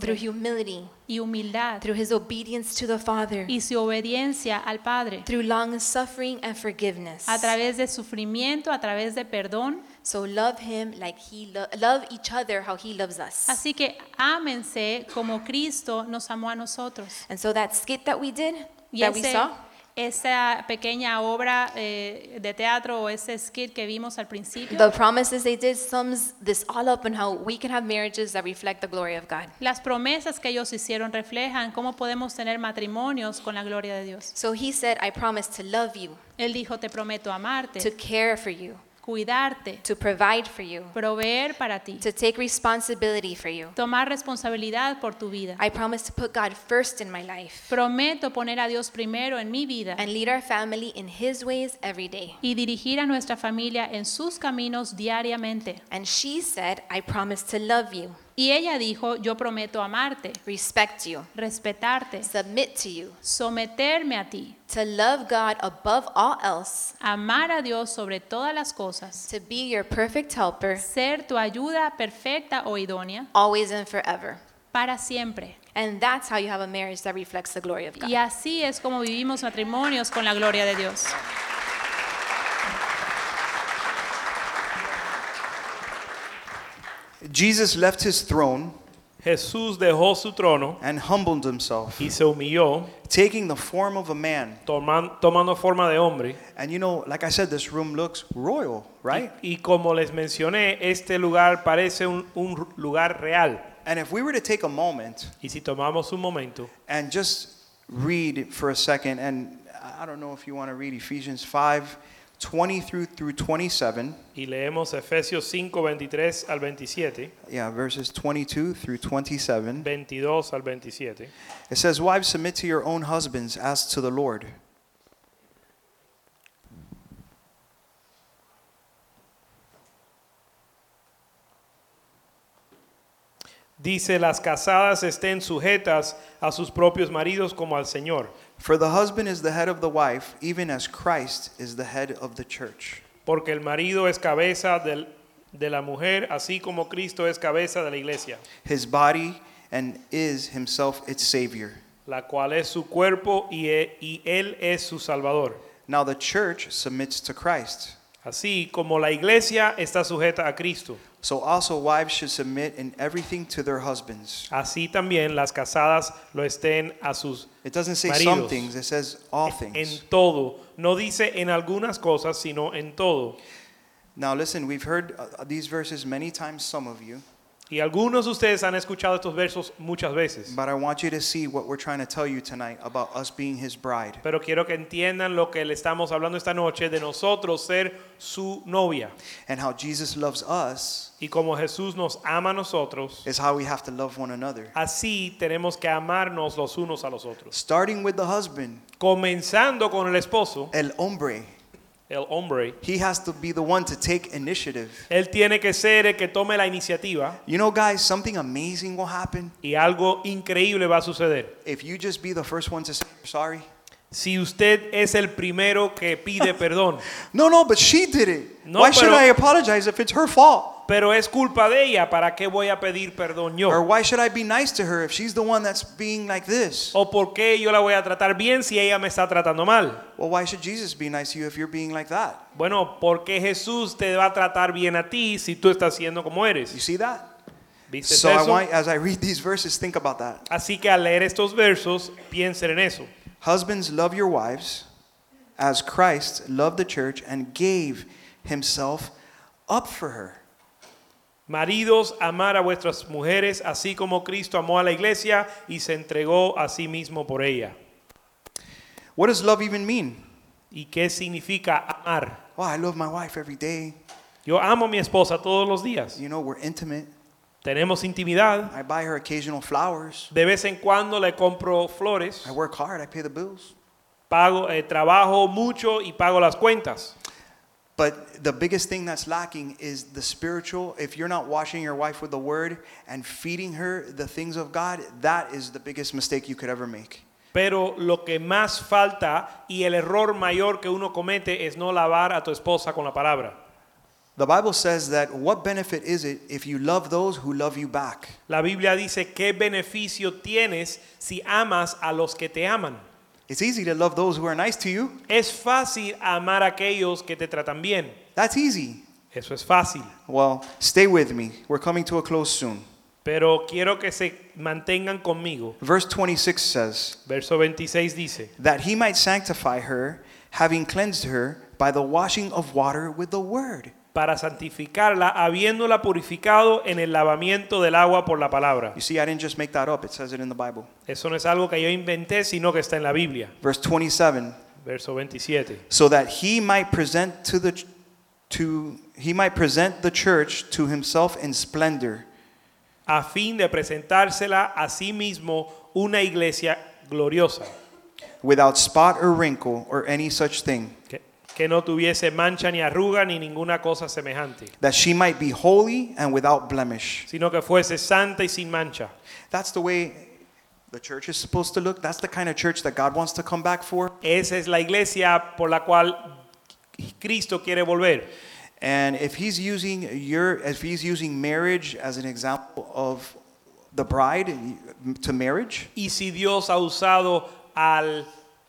through humility, y humildad through his obedience to the Father, y su obediencia al Padre, through long suffering and forgiveness. a través de sufrimiento, a través de perdón. So love him like he lo- love each other how he loves us. Así que ámense como Cristo nos amó a nosotros. And so that skit that we did, Y that we saw, esa pequeña obra eh, de teatro o ese skit que vimos al principio, the promises they did sums this all up on how we can have marriages that reflect the glory of God. las promesas que ellos hicieron reflejan cómo podemos tener matrimonios con la gloria de Dios. So he said, I promise to love you, Él dijo, te prometo amarte, to care for you, cuidarte, to provide for you, proveer para ti, to take responsibility for you. tomar responsabilidad por tu vida. I promise to put God first in my life Prometo poner a Dios primero en mi vida and lead our family in his ways every day. y dirigir a nuestra familia en sus caminos diariamente. And she said, I promise to love you, Y ella dijo, yo prometo amarte, respect you, respetarte, submit to you, someterme a ti, to love God above all else, amar a Dios sobre todas las cosas, to be your perfect helper, ser tu ayuda perfecta o idónea always and forever. para siempre. And that's how you have a marriage that reflects the glory of God. Y así es como vivimos matrimonios con la gloria de Dios. Jesus left his throne Jesús dejó su trono and humbled himself, y se humilló, taking the form of a man. toman- tomando forma de hombre. And you know, like I said, this room looks royal, right? Y como les mencioné, este lugar parece un, un lugar real. And if we were to take a moment Y si tomamos un momento and just read for a second, and I don't know if you want to read Ephesians 5 20 through, through 27. y leemos Efesios 5, 23 al 27, Yeah, verses 22 through 27. 22 al 27. It says, Wives, submit to your own husbands as to the Lord. Dice, las casadas estén sujetas a sus propios maridos como al Señor, For the husband is the head of the wife, even as Christ is the head of the church. porque el marido es cabeza del- de la mujer, así como Cristo es cabeza de la iglesia, his body, and is himself its Savior. la cual es su cuerpo y, e- y Él es su Salvador. Now the church submits to Christ. Así como la iglesia está sujeta a Cristo, So also wives should submit in everything to their husbands. así también las casadas lo estén a sus It doesn't say some Maridos. things, it says all things. en todo. No dice en algunas cosas, sino en todo. Now listen, we've heard uh, these verses many times, some of you, Y algunos de ustedes han escuchado estos versos muchas veces. but I want you to see what we're trying to tell you tonight about us being his bride. Pero quiero que entiendan lo que le estamos hablando esta noche de nosotros ser su novia. And how Jesus loves us Y como Jesús nos ama a nosotros, is how we have to love one another. así tenemos que amarnos los unos a los otros. Starting with the husband, Comenzando con el esposo, el hombre, el hombre, he has to be the one to take initiative. él tiene que ser el que tome la iniciativa You know, guys, something amazing will happen y algo increíble va a suceder. if you just be the first one to say sorry. Si usted es el primero que pide (laughs) perdón, No, no, but she did it. No, Why should pero- I apologize if it's her fault? pero es culpa de ella, ¿para qué voy a pedir perdón Or yo? why should I be nice to her if she's the one that's being like this? ¿O por qué yo la voy a tratar bien si ella me está tratando mal? Well, why should Jesus be nice to you if you're being like that? Bueno, porque Jesús te va a tratar bien a ti si tú estás siendo como You eres. see that? ¿Viste So I eso? want, as I read these verses, think about that. Así que al leer estos versos, piensen en eso. Husbands, love your wives as Christ loved the church and gave himself up for her. Maridos, amar a vuestras mujeres, así como Cristo amó a la iglesia y se entregó a sí mismo por ella. What does love even mean? ¿Y qué significa amar? Oh, I love my wife every day. Yo amo a mi esposa todos los días. You know, we're intimate. Tenemos intimidad. I buy her occasional flowers. De vez en cuando le compro flores. I work hard. I pay the bills. Pago, eh, trabajo mucho y pago las cuentas. But the biggest thing that's lacking is the spiritual. If you're not washing your wife with the word and feeding her the things of God, that is the biggest mistake you could ever make. Pero lo que más falta y el error mayor que uno comete es no lavar a tu esposa con la palabra. The Bible says that what benefit is it if you love those who love you back? La Biblia dice, ¿qué beneficio tienes si amas a los que te aman? It's easy to love those who are nice to you. Es fácil amar a aquellos que te tratan bien. That's easy. Eso es fácil. Well, stay with me. We're coming to a close soon. Pero quiero que se mantengan conmigo. Verse 26 says, Verso 26 dice, That he might sanctify her, having cleansed her by the washing of water with the word. Para santificarla, habiéndola purificado en el lavamiento del agua por la palabra. You see, I didn't just make that up, it says it in the Bible. Eso no es algo que yo inventé, sino que está en la Biblia. Verse 27 Verso 27. so that he might present to the to he might present the church to himself in splendor A fin de presentársela a sí mismo una iglesia gloriosa, without spot or wrinkle or any such thing que, no tuviese mancha ni arruga ni ninguna cosa semejante, that she might be holy and without blemish sino que fuese santa y sin mancha. that's the way the church is supposed to look that's the kind of church that God wants to come back for Esa es la iglesia por la cual Cristo quiere volver. and if he's using your if he's using marriage as an example of the bride to marriage Y si Dios ha usado al,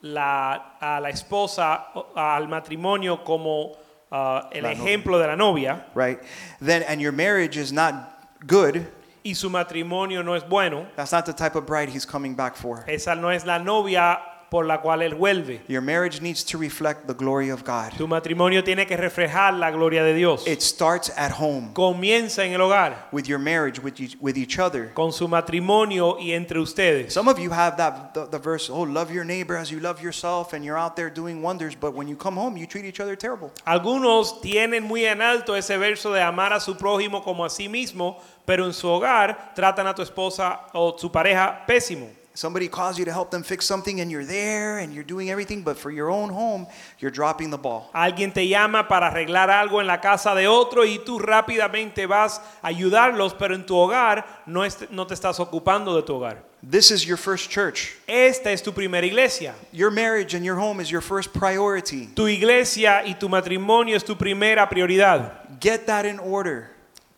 la, a la esposa, al matrimonio como ah, el La novia. ejemplo de la novia, right then and your marriage is not good y su matrimonio no es bueno, that's not the type of bride he's coming back for. esa no es la novia por la cual él vuelve. Your marriage needs to reflect the glory of God. Tu matrimonio tiene que reflejar la gloria de Dios. It starts at home Comienza en el hogar, with your marriage with each, with each other. con su matrimonio y entre ustedes. Some of you have that the, the verse, oh, love your neighbor as you love yourself, and you're out there doing wonders, but when you come home, you treat each other terrible. Algunos tienen muy en alto ese verso de amar a su prójimo como a sí mismo, pero en su hogar tratan a tu esposa o su pareja pésimo. Somebody calls you to help them fix something, and you're there and you're doing everything, but for your own home, you're dropping the ball. Alguien te llama para arreglar algo en la casa de otro y tú rápidamente vas a ayudarlos, pero en tu hogar no, est- no te estás ocupando de tu hogar. This is your first church. Esta es tu primera iglesia. Your marriage and your home is your first priority. Tu iglesia y tu matrimonio es tu primera prioridad. Get that in order.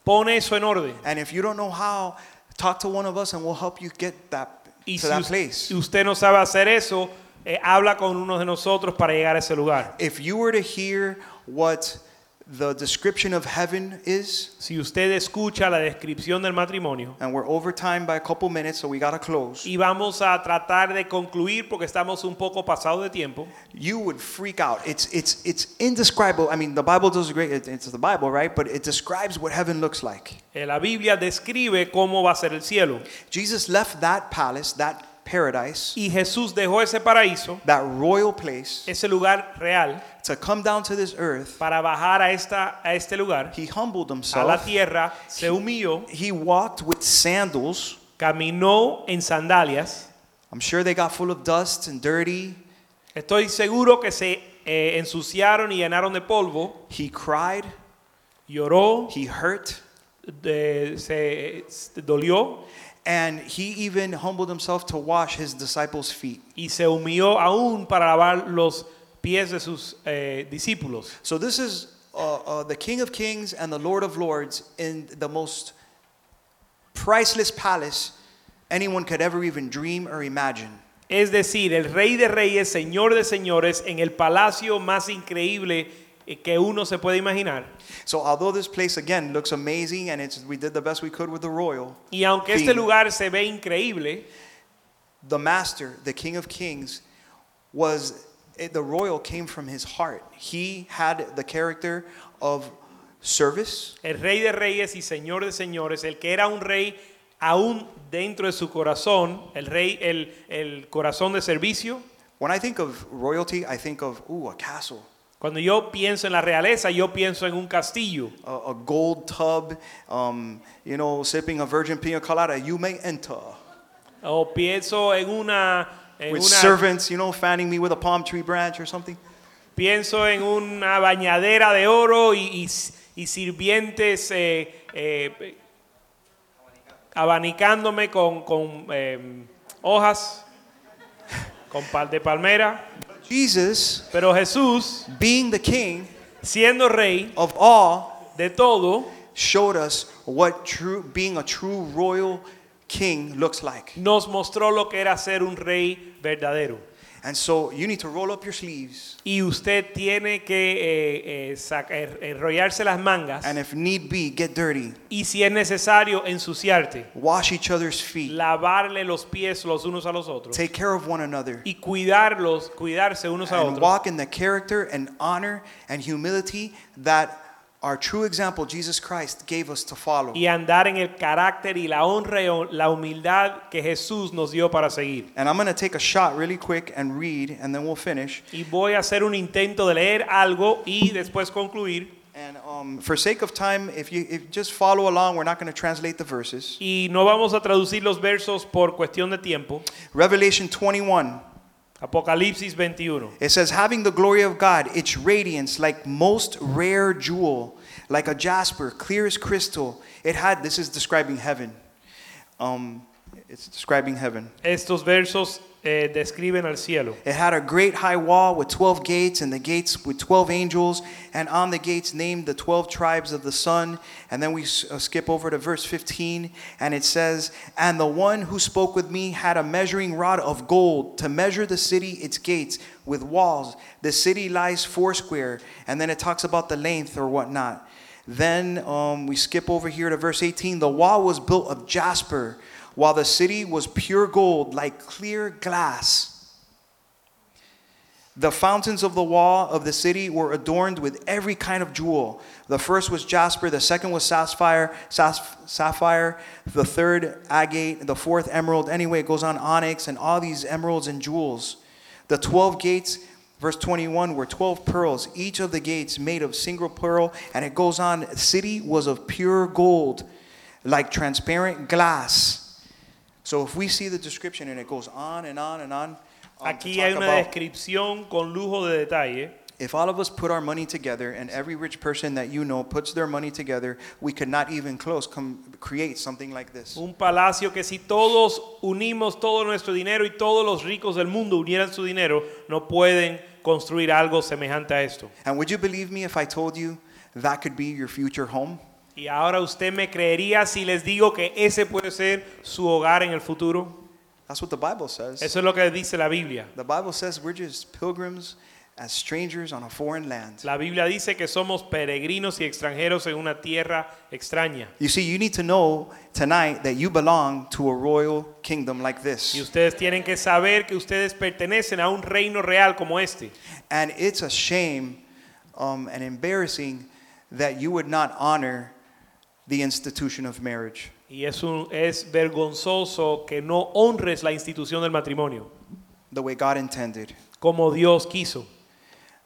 Pon eso en orden. And if you don't know how, talk to one of us and we'll help you get that Y to si that us- place. si usted no sabe hacer eso, eh, habla con uno de nosotros para llegar a ese lugar. If you were to hear what the description of heaven is, Si usted escucha la descripción del matrimonio, and we're over time by a couple minutes, so we gotta close. y vamos a tratar de concluir porque estamos un poco pasados de tiempo, You would freak out. It's it's it's indescribable. I mean, the Bible does a great. it- It's the Bible, right? But it describes what heaven looks like. eh, la Biblia describe cómo va a ser el cielo. Jesus left that palace, that paradise, Y Jesús dejó ese paraíso, that royal place, ese lugar real, to come down to this earth. para bajar a, esta, a este lugar, He humbled himself. a la tierra, se humilló, He walked with sandals. caminó en sandalias. I'm sure they got full of dust and dirty. Estoy seguro que se eh, ensuciaron y llenaron de polvo, He cried. lloró, He hurt. de- se, se dolió And he even humbled himself to wash his disciples' feet. y se humilló aún para lavar los pies de sus eh, discípulos. So this is uh, uh, the King of Kings and the Lord of Lords in the most priceless palace anyone could ever even dream or imagine. Es decir, el Rey de Reyes, Señor de Señores, en el palacio más increíble eh, que uno se puede imaginar. So although this place again looks amazing and it's we did the best we could with the royal, Y aunque este lugar se ve increíble, the master, the King of Kings, was it, the royal came from his heart. He had the character of service. el Rey de Reyes y Señor de Señores, el que era un rey aún dentro de su corazón, el rey, el, el corazón de servicio. When I think of royalty, I think of ooh, a castle, Cuando yo pienso en la realeza, yo pienso en un castillo, a, a gold tub, um, you know, sipping a virgin pina colada. You may enter. o pienso en una, en with una servants, you know, fanning me with a palm tree branch or something. pienso en una bañadera de oro y, y- y sirvientes eh, eh, abanicándome con, con, eh, hojas, (laughs) con pal de palmera. Jesus, Pero Jesús, being the king siendo rey of all, de todo, showed us what true being a true royal king looks like. nos mostró lo que era ser un rey verdadero. And so you need to roll up your sleeves Y usted tiene que eh, eh, er- enrollarse las mangas and if need be, get dirty. y si es necesario ensuciarte, Wash each other's feet. lavarle los pies los unos a los otros Take care of one another. y cuidarlos, cuidarse unos a And otros. walk in the character and honor and humility that our true example, Jesus Christ, gave us to follow. Y andar en el carácter y la honra y la humildad que Jesús nos dio para seguir. And I'm going to take a shot really quick and read, and then we'll finish. Y voy a hacer un intento de leer algo y después concluir. And um, for sake of time, if you if just follow along, we're not going to translate the verses. Y no vamos a traducir los versos por cuestión de tiempo. Revelation 21. Apocalipsis 21. It says, having the glory of God, its radiance like most rare jewel, like a jasper, clear as crystal. It had, this is describing heaven. Um, it's describing heaven. Estos versos eh, describen al cielo. It had a great high wall with 12 gates, and the gates with 12 angels, and on the gates named the 12 tribes of the sun. And then we uh, skip over to verse 15, and it says, And the one who spoke with me had a measuring rod of gold to measure the city, its gates, with walls. The city lies foursquare, and then it talks about the length or whatnot. Then um, we skip over here to verse 18. The wall was built of jasper, while the city was pure gold, like clear glass. The fountains of the wall of the city were adorned with every kind of jewel. The first was jasper, the second was sapphire, sapphire, the third agate, the fourth emerald. Anyway, it goes on onyx and all these emeralds and jewels. The 12 gates, verse 21, were 12 pearls, each of the gates made of single pearl, and it goes on, the city was of pure gold, like transparent glass. So if we see the description and it goes on and on and on, um, to Aquí talk hay una about- descripción con lujo de detalle. if all of us put our money together and every rich person that you know puts their money together, we could not even close come create something like this. Un palacio que si todos unimos todo nuestro dinero y todos los ricos del mundo unieran su dinero, no pueden construir algo semejante a esto. And would you believe me if I told you that could be your future home? Y ahora usted me creería si les digo que ese puede ser su hogar en el futuro. That's what the Bible says. Eso es lo que dice la Biblia. The Bible says we're just pilgrims as strangers on a foreign land. La Biblia dice que somos peregrinos y extranjeros en una tierra extraña. You see, you need to know tonight that you belong to a royal kingdom like Y this. ustedes tienen que saber que ustedes pertenecen a un reino real como este. And it's a shame um, and embarrassing that you would not honor the institution of marriage. Y es, un- es vergonzoso que no honres la institución del matrimonio the way God intended. como Dios quiso.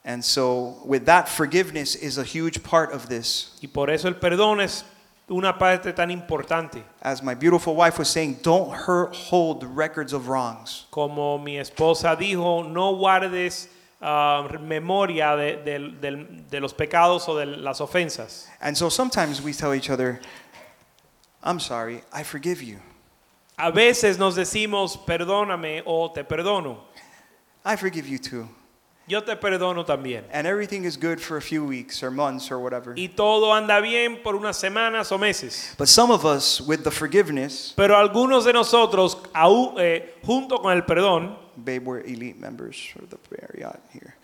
And so, with that, forgiveness is a huge part of this. Y por eso el perdón es una parte tan importante. As my beautiful wife was saying, don't hurt, hold records of wrongs. Como mi esposa dijo, no guardes ah, memoria de, los pecados o de las ofensas. And so, sometimes we tell each other, I'm sorry, I forgive you. A veces nos decimos, perdóname o te perdono. I forgive you too. Yo te perdono también. And everything is good for a few weeks or months or whatever. Y todo anda bien por unas semanas o meses. But some of us, with the forgiveness, Pero algunos de nosotros, aún, eh, junto con el perdón, babe, we're elite members of the Marriott here.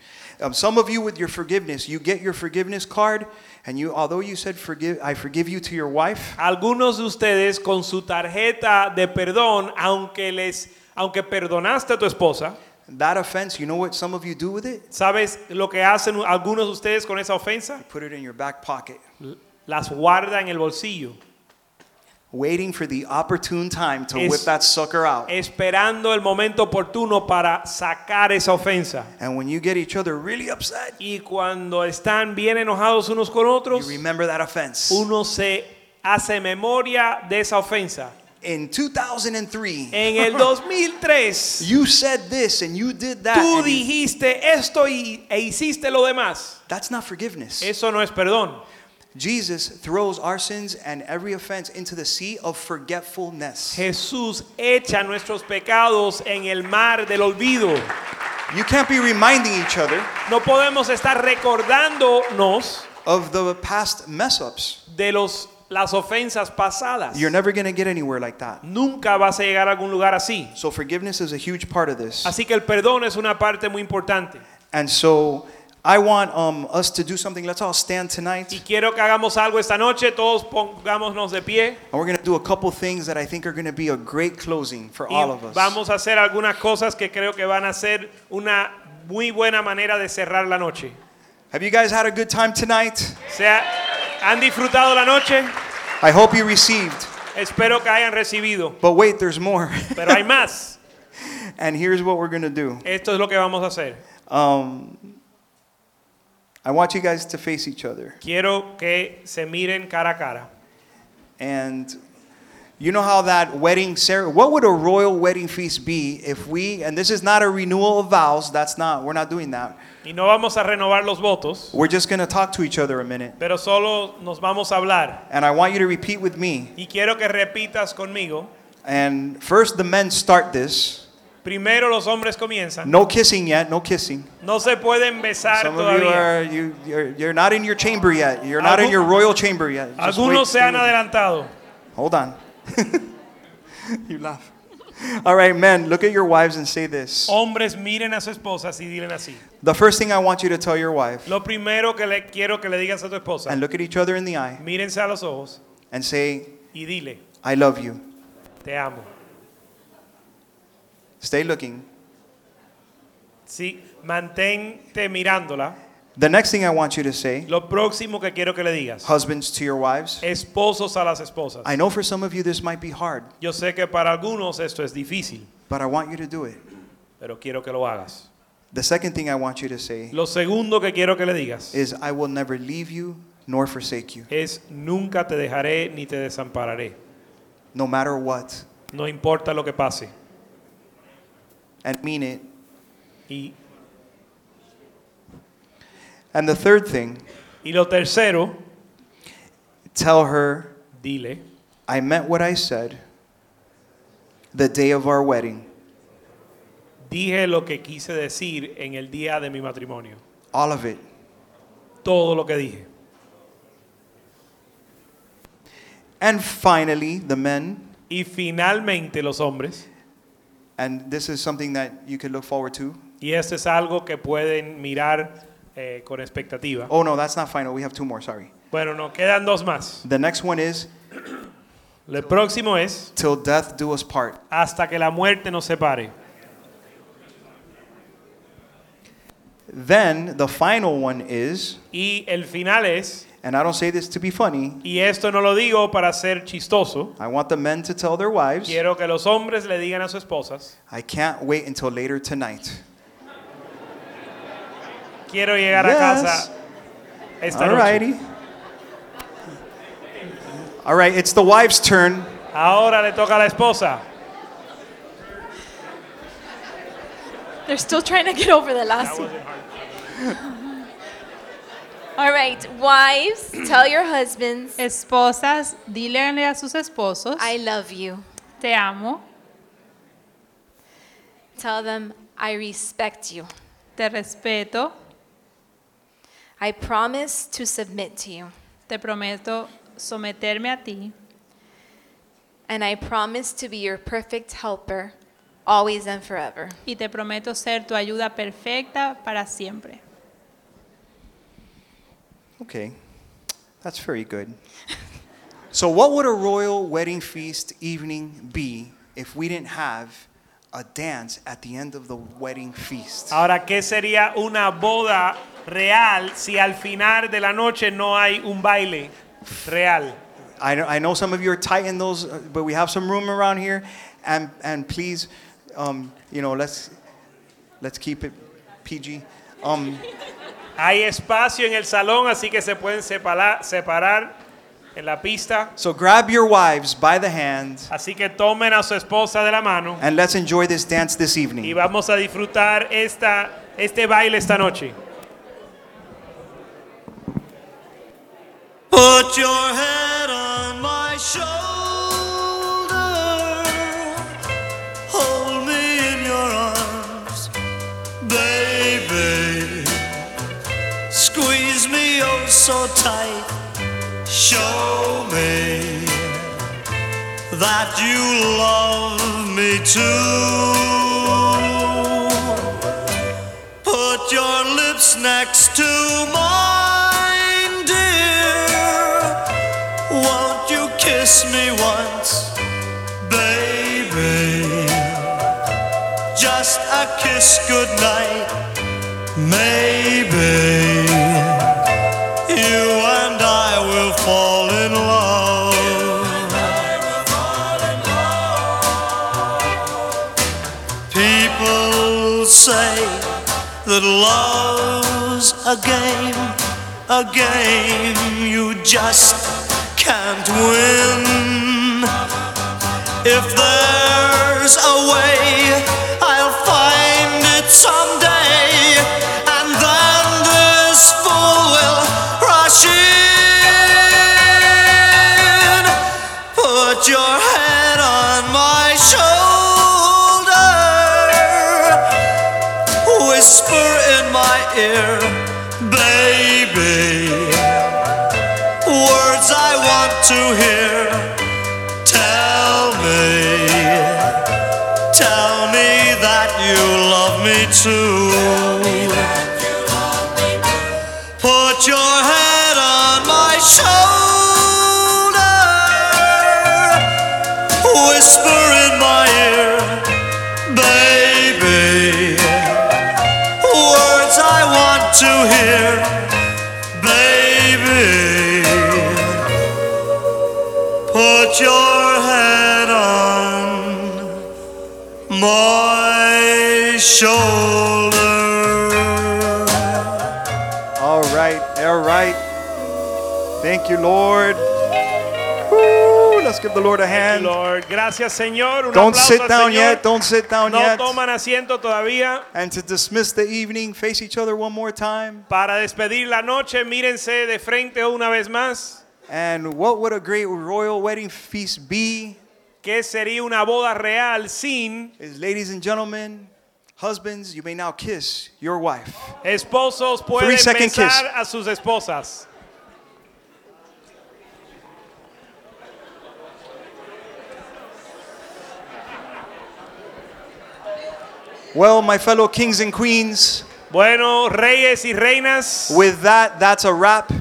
Um, some of you, with your forgiveness, you get your forgiveness card, and you, although you said forgive, I forgive you to your wife, algunos de ustedes con su tarjeta de perdón, aunque les, aunque perdonaste a tu esposa, that offense, you know what some of you do with it? ¿sabes lo que hacen algunos de ustedes con esa ofensa? Put it in your back pocket, Las guarda en el bolsillo, waiting for the opportune time to Es- whip that sucker out. esperando el momento oportuno para sacar esa ofensa. And when you get each other really upset, Y cuando están bien enojados unos con you otros, remember that offense. uno se hace memoria de esa ofensa. In 2003, En el (laughs) 2003, you said this and you did that. tú you- dijiste esto y, e hiciste lo demás. that's not forgiveness. Eso no es perdón. Jesus throws our sins and every offense into the sea of forgetfulness. Jesús echa nuestros pecados en el mar del olvido. You can't be reminding each other No podemos estar recordándonos of the past mess ups. de los, las ofensas pasadas. You're never going to get anywhere like that. Nunca vas a llegar a algún lugar así. So, forgiveness is a huge part of this. Así que el perdón es una parte muy importante. And so, I want um, us to do something. Let's all stand tonight. Y quiero que hagamos algo esta noche, todos pongámonos de pie. And we're going to do a couple things that I think are going to be a great closing for Y all of us. vamos a hacer algunas cosas que creo que van a ser una muy buena manera de cerrar la noche. Have you guys had a good time tonight? O sea, ¿han disfrutado la noche? I hope you received. Espero que hayan recibido. But wait, there's more. (laughs) Pero hay más. and here's what we're going to do. Esto es lo que vamos a hacer. Um, I want you guys to face each other. Quiero que se miren cara a cara. And you know how that wedding ceremony, what would a royal wedding feast be if we, and this is not a renewal of vows, that's not, we're not doing that. Y no vamos a renovar los votos, We're just going to talk to each other a minute. pero solo nos vamos a hablar. And I want you to repeat with me. Y quiero que repitas conmigo. And first, the men start this. Primero los hombres comienzan. No kissing yet, no kissing. No se pueden besar Some of you todavía. are, you, you're, you're not in your chamber yet. You're not in your royal chamber yet. Just Algunos se han adelantado. Hold on. (laughs) you laugh. All right, men, look at your wives and say this. Hombres, miren a sus esposas y dilen así. The first thing I want you to tell your wife, Lo primero que le quiero que le digas a tu esposa, and look at each other in the eye, mírense a los ojos and say, y dile, I love you. te amo. Stay looking. Sí, mantente mirándola. The next thing I want you to say, Lo próximo que quiero que le digas, husbands to your wives, esposos a las esposas. I know for some of you this might be hard, Yo sé que para algunos esto es difícil, but I want you to do it. pero quiero que lo hagas. The second thing I want you to say Lo segundo que quiero que le digas is, I will never leave you nor forsake you, es nunca te dejaré ni te desampararé. no matter what, No importa lo que pase. And mean it. Y, And the third thing, y lo tercero, tell her, dile, I meant what I said the day of our wedding. dije lo que quise decir en el día de mi matrimonio. All of it. Todo lo que dije. And finally, the men, Y finalmente los hombres, and this is something that you can look forward to. y esto es algo que pueden mirar eh, con expectativa. Oh, no, that's not final. We have two more, sorry. Bueno, nos quedan dos más. The next one is, El próximo es till death do us part. hasta que la muerte nos separe. Then the final one is, Y el final es, and I don't say this to be funny, y esto no lo digo para ser chistoso, I want the men to tell their wives, quiero que los hombres le digan a sus esposas, I can't wait until later tonight. quiero llegar a Yes. casa esta noche. All right, it's the wife's turn. Ahora le toca a la esposa. They're still trying to get over the last one. All right, wives, tell your husbands, Esposas, dílenle a sus esposos, I love you. te amo, Tell them, I respect you. te respeto, I promise to submit to you. te prometo someterme a ti And I promise to be your perfect helper, always and forever. y te prometo ser tu ayuda perfecta para siempre. Okay, that's very good. so, what would a royal wedding feast evening be if we didn't have a dance at the end of the wedding feast? Ahora, ¿qué sería una boda real si al final de la noche no hay un baile real? I know, I know some of you are tight in those, uh, but we have some room around here, and and please, um, you know, let's let's keep it PG. Um, Hay espacio en el salón, así que se pueden separar, separar en la pista. so grab your wives by the hand, Así que tomen a su esposa de la mano and let's enjoy this dance this y evening. vamos a disfrutar esta, este baile esta noche. Put your head on my shoulder. Tight. Show me that you love me too. Put your lips next to mine, dear. Won't you kiss me once, baby? Just a kiss goodnight, maybe. That love's a game, a game you just can't win. If there's a way, I'll find it someday, and then this fool will rush in. Put your head on my shoulder. Whisper in my ear, baby. Words I want to hear. Tell me tell me that you love me too. Put your head on my shoulder. Whisper to hear, baby. Put your head on my shoulder. All right, all right. Thank you, Lord. Woo, let's give the Lord a hand. Lord, gracias Señor. Un Don't sit down Señor. yet. Don't sit down No yet. toman asiento todavía. And to dismiss the evening, face each other one more time. Para despedir la noche, mírense de frente una vez más. And what would a great royal wedding feast be? ¿Qué sería una boda real sin Is ladies and gentlemen, husbands, you may now kiss your wife. esposos pueden besar kiss. a sus esposas? Well, my fellow kings and queens, Bueno, reyes y reinas, with that, that's a wrap.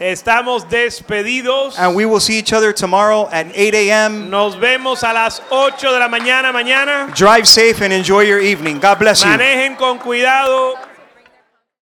estamos despedidos. And we will see each other tomorrow at 8 a.m. Nos vemos a las 8 de la mañana mañana. Drive safe and enjoy your evening. God bless you. Manejen con cuidado.